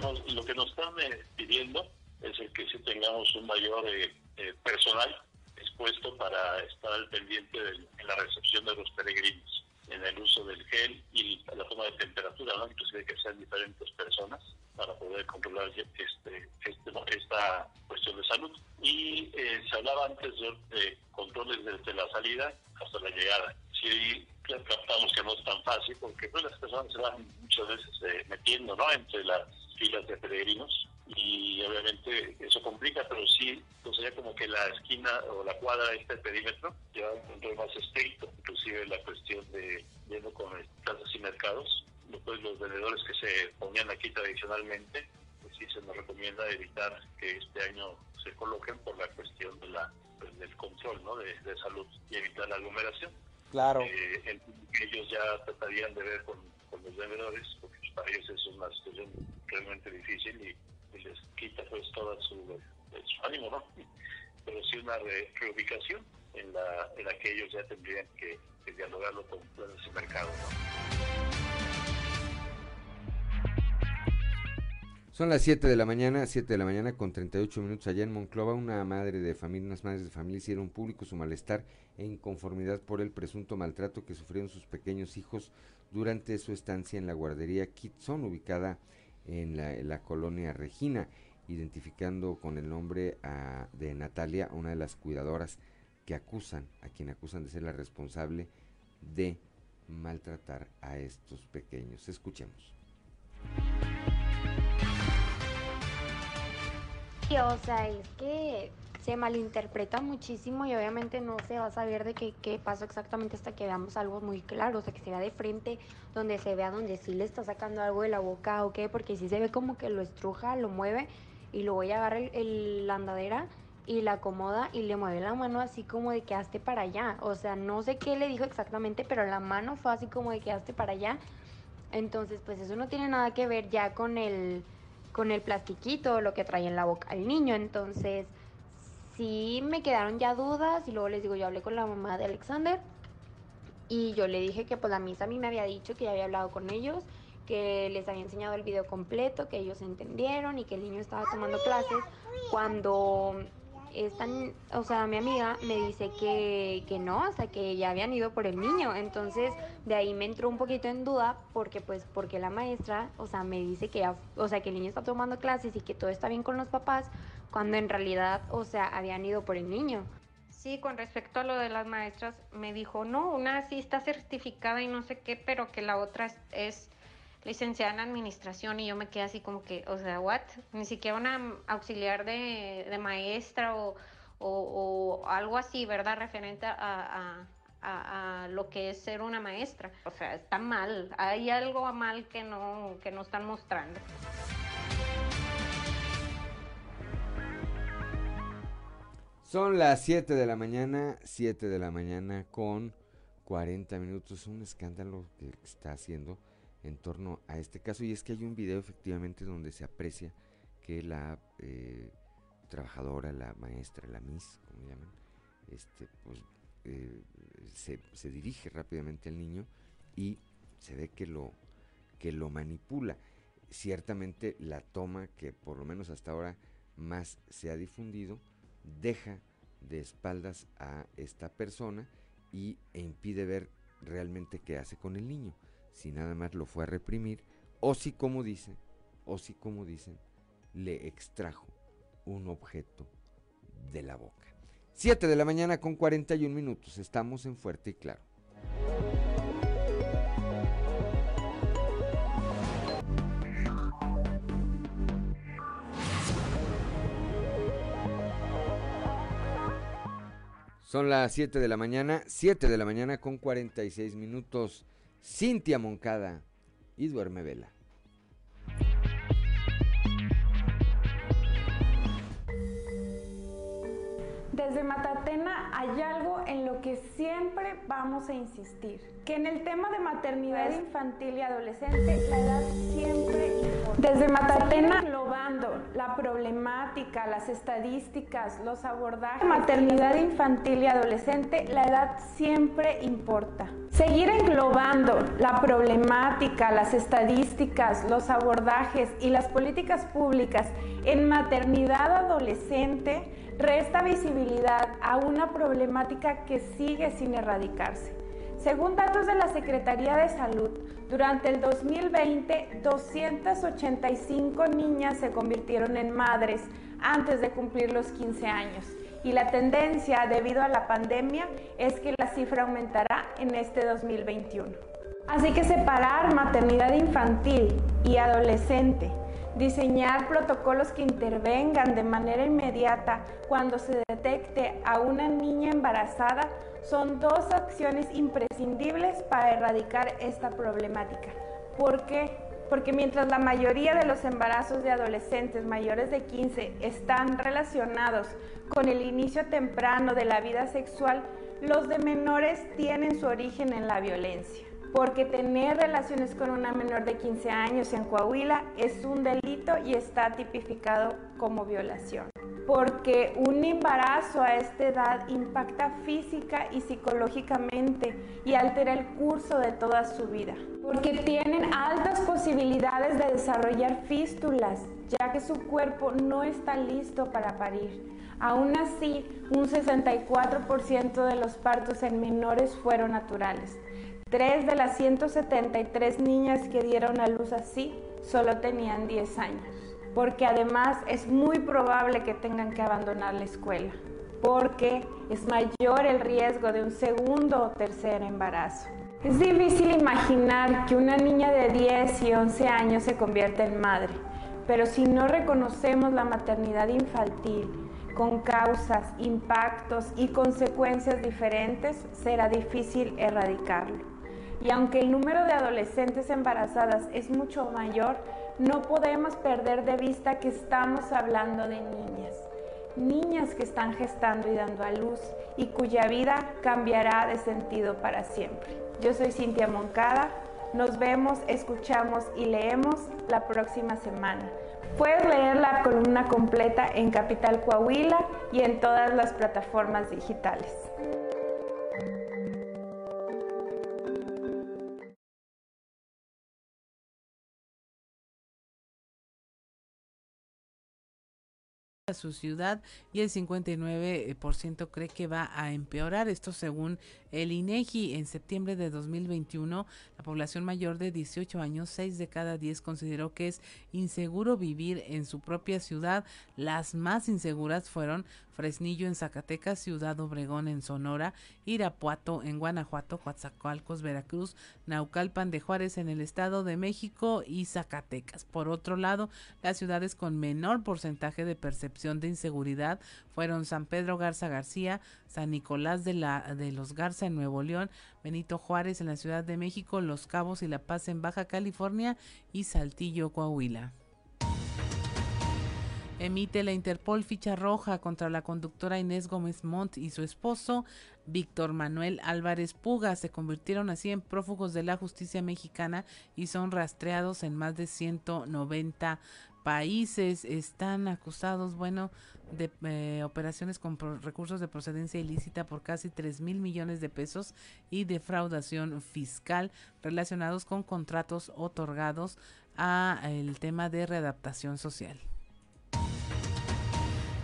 Lo que nos están eh, pidiendo es el que si tengamos un mayor personal expuesto para estar al pendiente en la recepción de los peregrinos, en el uso del gel y la toma de temperatura, ¿no? inclusive que sean diferentes personas para poder controlar este, este esta cuestión de salud. Y eh, se hablaba antes de, controles desde la salida hasta la llegada. Sí, captamos que no es tan fácil porque pues, las personas se van muchas veces eh, metiendo ¿no? entre las filas de peregrinos y obviamente eso complica, pero sí, pues sería como que la esquina o la cuadra, este perímetro, lleva un control más estricto, inclusive la cuestión de yendo con casas y mercados, después los vendedores que se ponían aquí tradicionalmente, pues sí se nos recomienda evitar que este año se coloquen por la cuestión de la pues, del control ¿no? de, salud y evitar la aglomeración. Claro. Eh, ellos ya tratarían de ver con, con los vendedores, porque para ellos es una situación realmente difícil y y les quita pues toda su, ánimo, ¿no? Pero sí una reubicación en la, en la que ellos ya tendrían que, dialogarlo con el mercado, Son las 7 de la mañana, 7 de la mañana con 38 minutos allá en Monclova, una madre de familia, unas madres de familia hicieron público su malestar e inconformidad por el presunto maltrato que sufrieron sus pequeños hijos durante su estancia en la guardería Kitson, ubicada en la, colonia Regina, identificando con el nombre de Natalia, una de las cuidadoras que acusan, a quien acusan de ser la responsable de maltratar a estos pequeños. Escuchemos. o es que se malinterpreta muchísimo y obviamente no se va a saber de qué, qué pasó exactamente hasta que veamos algo muy claro, o sea, que se vea de frente, donde se vea donde sí le está sacando algo de la boca o qué, porque sí se ve como que lo estruja, lo mueve y luego ella agarra el, la andadera y la acomoda y le mueve la mano así como de que para allá. O sea, no sé qué le dijo exactamente, pero la mano fue así como de que para allá. Entonces, pues eso no tiene nada que ver ya con el con el plastiquito, lo que trae en la boca el niño. Entonces, sí me quedaron ya dudas y luego les digo, yo hablé con la mamá de Alexander y yo le dije que pues la misa a mí me había dicho que ya había hablado con ellos, que les había enseñado el video completo, que ellos entendieron y que el niño estaba tomando clases cuando están, o sea, mi amiga me dice que, que no, o sea, que ya habían ido por el niño. Entonces, de ahí me entró un poquito en duda porque, pues, porque la maestra, o sea, me dice que ya, o sea, que el niño está tomando clases y que todo está bien con los papás, cuando en realidad, o sea, habían ido por el niño. Sí, con respecto a lo de las maestras, me dijo, no, una sí está certificada y no sé qué, pero que la otra es licenciada en administración y yo me quedé así como que, o sea, ¿what? Ni siquiera una auxiliar de, maestra o, algo así, ¿verdad? Referente a, lo que es ser una maestra. O sea, está mal, hay algo mal que no, que no están mostrando. Son las 7 de la mañana, 7 de la mañana con 40 minutos. Un escándalo que está haciendo en torno a este caso. Y es que hay un video efectivamente donde se aprecia que la eh, trabajadora, la maestra, la Miss, como llaman, este, pues, eh, se, dirige rápidamente al niño y se ve que lo, que lo manipula. Ciertamente la toma que por lo menos hasta ahora más se ha difundido deja de espaldas a esta persona y e impide ver realmente qué hace con el niño si nada más lo fue a reprimir, o si como dicen, o si como dicen, le extrajo un objeto de la boca. 7 de la mañana con 41 minutos, estamos en Fuerte y Claro. Son las 7 de la mañana, 7 de la mañana con 46 minutos. Cintia Moncada y Duerme Vela. Desde Matatena hay algo en lo que siempre vamos a insistir, que en el tema de maternidad infantil y adolescente la edad siempre importa. Desde Matatena englobando la problemática, las estadísticas, los abordajes. Maternidad infantil y adolescente la edad siempre importa. Seguir englobando la problemática, las estadísticas, los abordajes y las políticas públicas en maternidad adolescente resta visibilidad a una problemática que sigue sin erradicarse. Según datos de la Secretaría de Salud, durante el 2020, 285 niñas se convirtieron en madres antes de cumplir los 15 años. Y la tendencia, debido a la pandemia, es que la cifra aumentará en este 2021. Así que separar maternidad infantil y adolescente diseñar protocolos que intervengan de manera inmediata cuando se detecte a una niña embarazada son dos acciones imprescindibles para erradicar esta problemática. ¿Por qué? Porque mientras la mayoría de los embarazos de adolescentes mayores de 15 están relacionados con el inicio temprano de la vida sexual, los de menores tienen su origen en la violencia porque tener relaciones con una menor de 15 años en Coahuila es un delito y está tipificado como violación. Porque un embarazo a esta edad impacta física y psicológicamente y altera el curso de toda su vida. Porque tienen altas posibilidades de desarrollar fístulas, ya que su cuerpo no está listo para parir. Aún así, un 64% de los partos en menores fueron naturales. Tres de las 173 niñas que dieron a luz así solo tenían 10 años, porque además es muy probable que tengan que abandonar la escuela, porque es mayor el riesgo de un segundo o tercer embarazo. Es difícil imaginar que una niña de 10 y 11 años se convierta en madre, pero si no reconocemos la maternidad infantil con causas, impactos y consecuencias diferentes, será difícil erradicarlo. Y aunque el número de adolescentes embarazadas es mucho mayor, no podemos perder de vista que estamos hablando de niñas. Niñas que están gestando y dando a luz y cuya vida cambiará de sentido para siempre. Yo soy Cintia Moncada. Nos vemos, escuchamos y leemos la próxima semana. Puedes leer la columna completa en Capital Coahuila y en todas las plataformas digitales. Su ciudad y el 59% cree que va a empeorar. Esto según el INEGI. En septiembre de 2021, la población mayor de 18 años, 6 de cada 10 consideró que es inseguro vivir en su propia ciudad. Las más inseguras fueron Fresnillo en Zacatecas, Ciudad Obregón en Sonora, Irapuato en Guanajuato, Coatzacoalcos, Veracruz, Naucalpan de Juárez en el Estado de México y Zacatecas. Por otro lado, las ciudades con menor porcentaje de percepción de inseguridad fueron San Pedro Garza García, San Nicolás de, la, de los Garza en Nuevo León, Benito Juárez en la Ciudad de México, Los Cabos y La Paz en Baja California y Saltillo, Coahuila. Emite la Interpol ficha roja contra la conductora Inés Gómez Montt y su esposo Víctor Manuel Álvarez Puga. Se convirtieron así en prófugos de la justicia mexicana y son rastreados en más de 190 países. Están acusados, bueno, de eh, operaciones con recursos de procedencia ilícita por casi 3 mil millones de pesos y defraudación fiscal relacionados con contratos otorgados a el tema de readaptación social.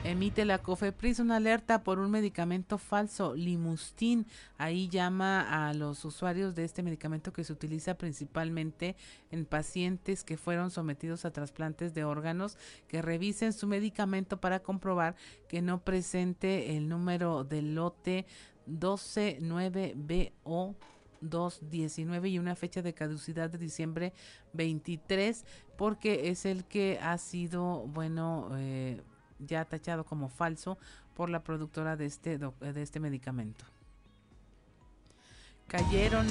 Emite la COFEPRIS una alerta por un medicamento falso, Limustin. Ahí llama a los usuarios de este medicamento que se utiliza principalmente en pacientes que fueron sometidos a trasplantes de órganos que revisen su medicamento para comprobar que no presente el número del lote 129BO 219 y una fecha de caducidad de diciembre 23 porque es el que ha sido bueno eh, ya tachado como falso por la productora de este de este medicamento. Cayeron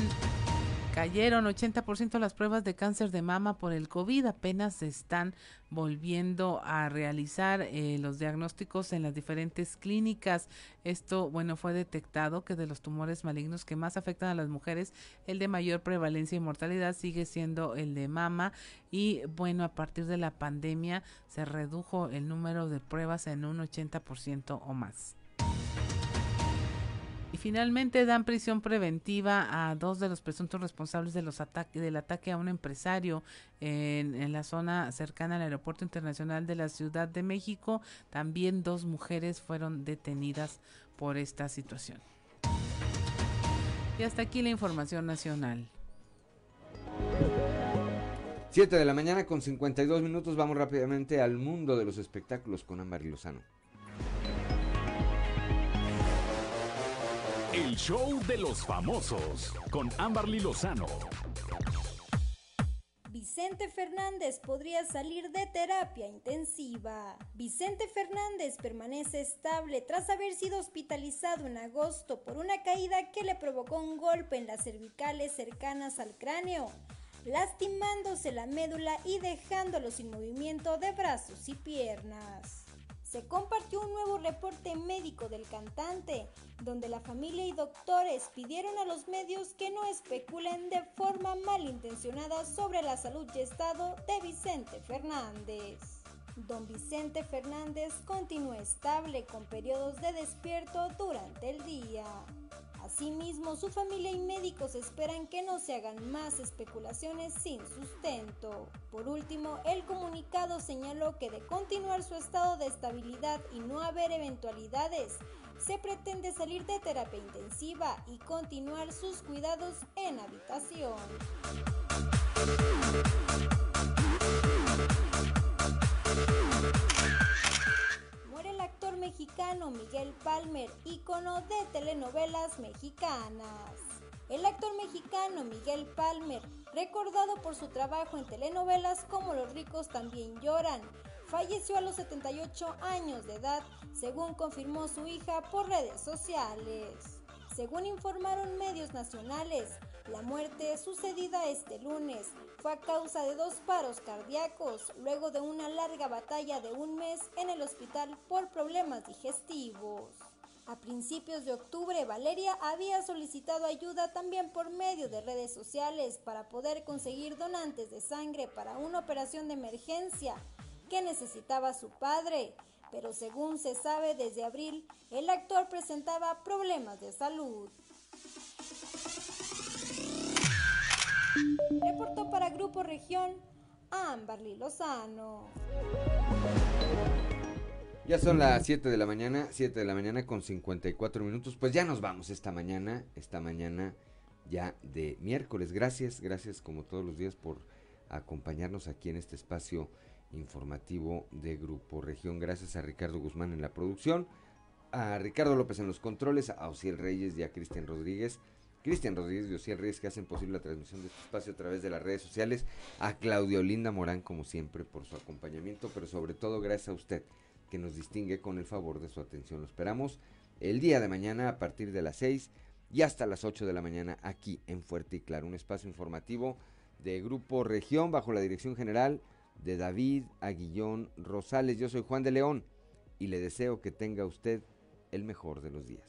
Cayeron 80% las pruebas de cáncer de mama por el COVID. Apenas se están volviendo a realizar eh, los diagnósticos en las diferentes clínicas. Esto, bueno, fue detectado que de los tumores malignos que más afectan a las mujeres, el de mayor prevalencia y mortalidad sigue siendo el de mama. Y bueno, a partir de la pandemia se redujo el número de pruebas en un 80% o más. Finalmente dan prisión preventiva a dos de los presuntos responsables de los del ataque a un empresario en, en, la zona cercana al Aeropuerto Internacional de la Ciudad de México. También dos mujeres fueron detenidas por esta situación. Y hasta aquí la información nacional. 7 de la mañana con 52 minutos. Vamos rápidamente al mundo de los espectáculos con Ámbar Lozano. El show de los famosos con Amberly Lozano. Vicente Fernández podría salir de terapia intensiva. Vicente Fernández permanece estable tras haber sido hospitalizado en agosto por una caída que le provocó un golpe en las cervicales cercanas al cráneo, lastimándose la médula y dejándolo sin movimiento de brazos y piernas se compartió un nuevo reporte médico del cantante, donde la familia y doctores pidieron a los medios que no especulen de forma malintencionada sobre la salud y estado de Vicente Fernández. Don Vicente Fernández continúa estable con periodos de despierto durante el día. Asimismo, su familia y médicos esperan que no se hagan más especulaciones sin sustento. Por último, el comunicado señaló que de continuar su estado de estabilidad y no haber eventualidades, se pretende salir de terapia intensiva y continuar sus cuidados en habitación. Mexicano Miguel Palmer, ícono de telenovelas mexicanas. El actor mexicano Miguel Palmer, recordado por su trabajo en telenovelas como Los ricos también lloran, falleció a los 78 años de edad, según confirmó su hija por redes sociales. Según informaron medios nacionales, la muerte sucedida este lunes fue a causa de dos paros cardíacos luego de una larga batalla de un mes en el hospital por problemas digestivos. A principios de octubre, Valeria había solicitado ayuda también por medio de redes sociales para poder conseguir donantes de sangre para una operación de emergencia que necesitaba su padre, pero según se sabe desde abril, el actor presentaba problemas de salud. Reportó para Grupo Región Amberly Lozano. Ya son las 7 de la mañana, 7 de la mañana con 54 minutos. Pues ya nos vamos esta mañana, esta mañana ya de miércoles. Gracias, gracias como todos los días por acompañarnos aquí en este espacio informativo de Grupo Región. Gracias a Ricardo Guzmán en la producción, a Ricardo López en los controles, a Ociel Reyes y a Cristian Rodríguez Cristian Rodríguez y Ociel Reyes que hacen posible la transmisión de este espacio a través de las redes sociales, a Claudio Linda Morán como siempre por su acompañamiento, pero sobre todo gracias a usted que nos distingue con el favor de su atención. Lo esperamos el día de mañana a partir de las 6 y hasta las 8 de la mañana aquí en Fuerte y Claro, un espacio informativo de Grupo Región bajo la dirección general de David Aguillón Rosales. Yo soy Juan de León y le deseo que tenga usted el mejor de los días.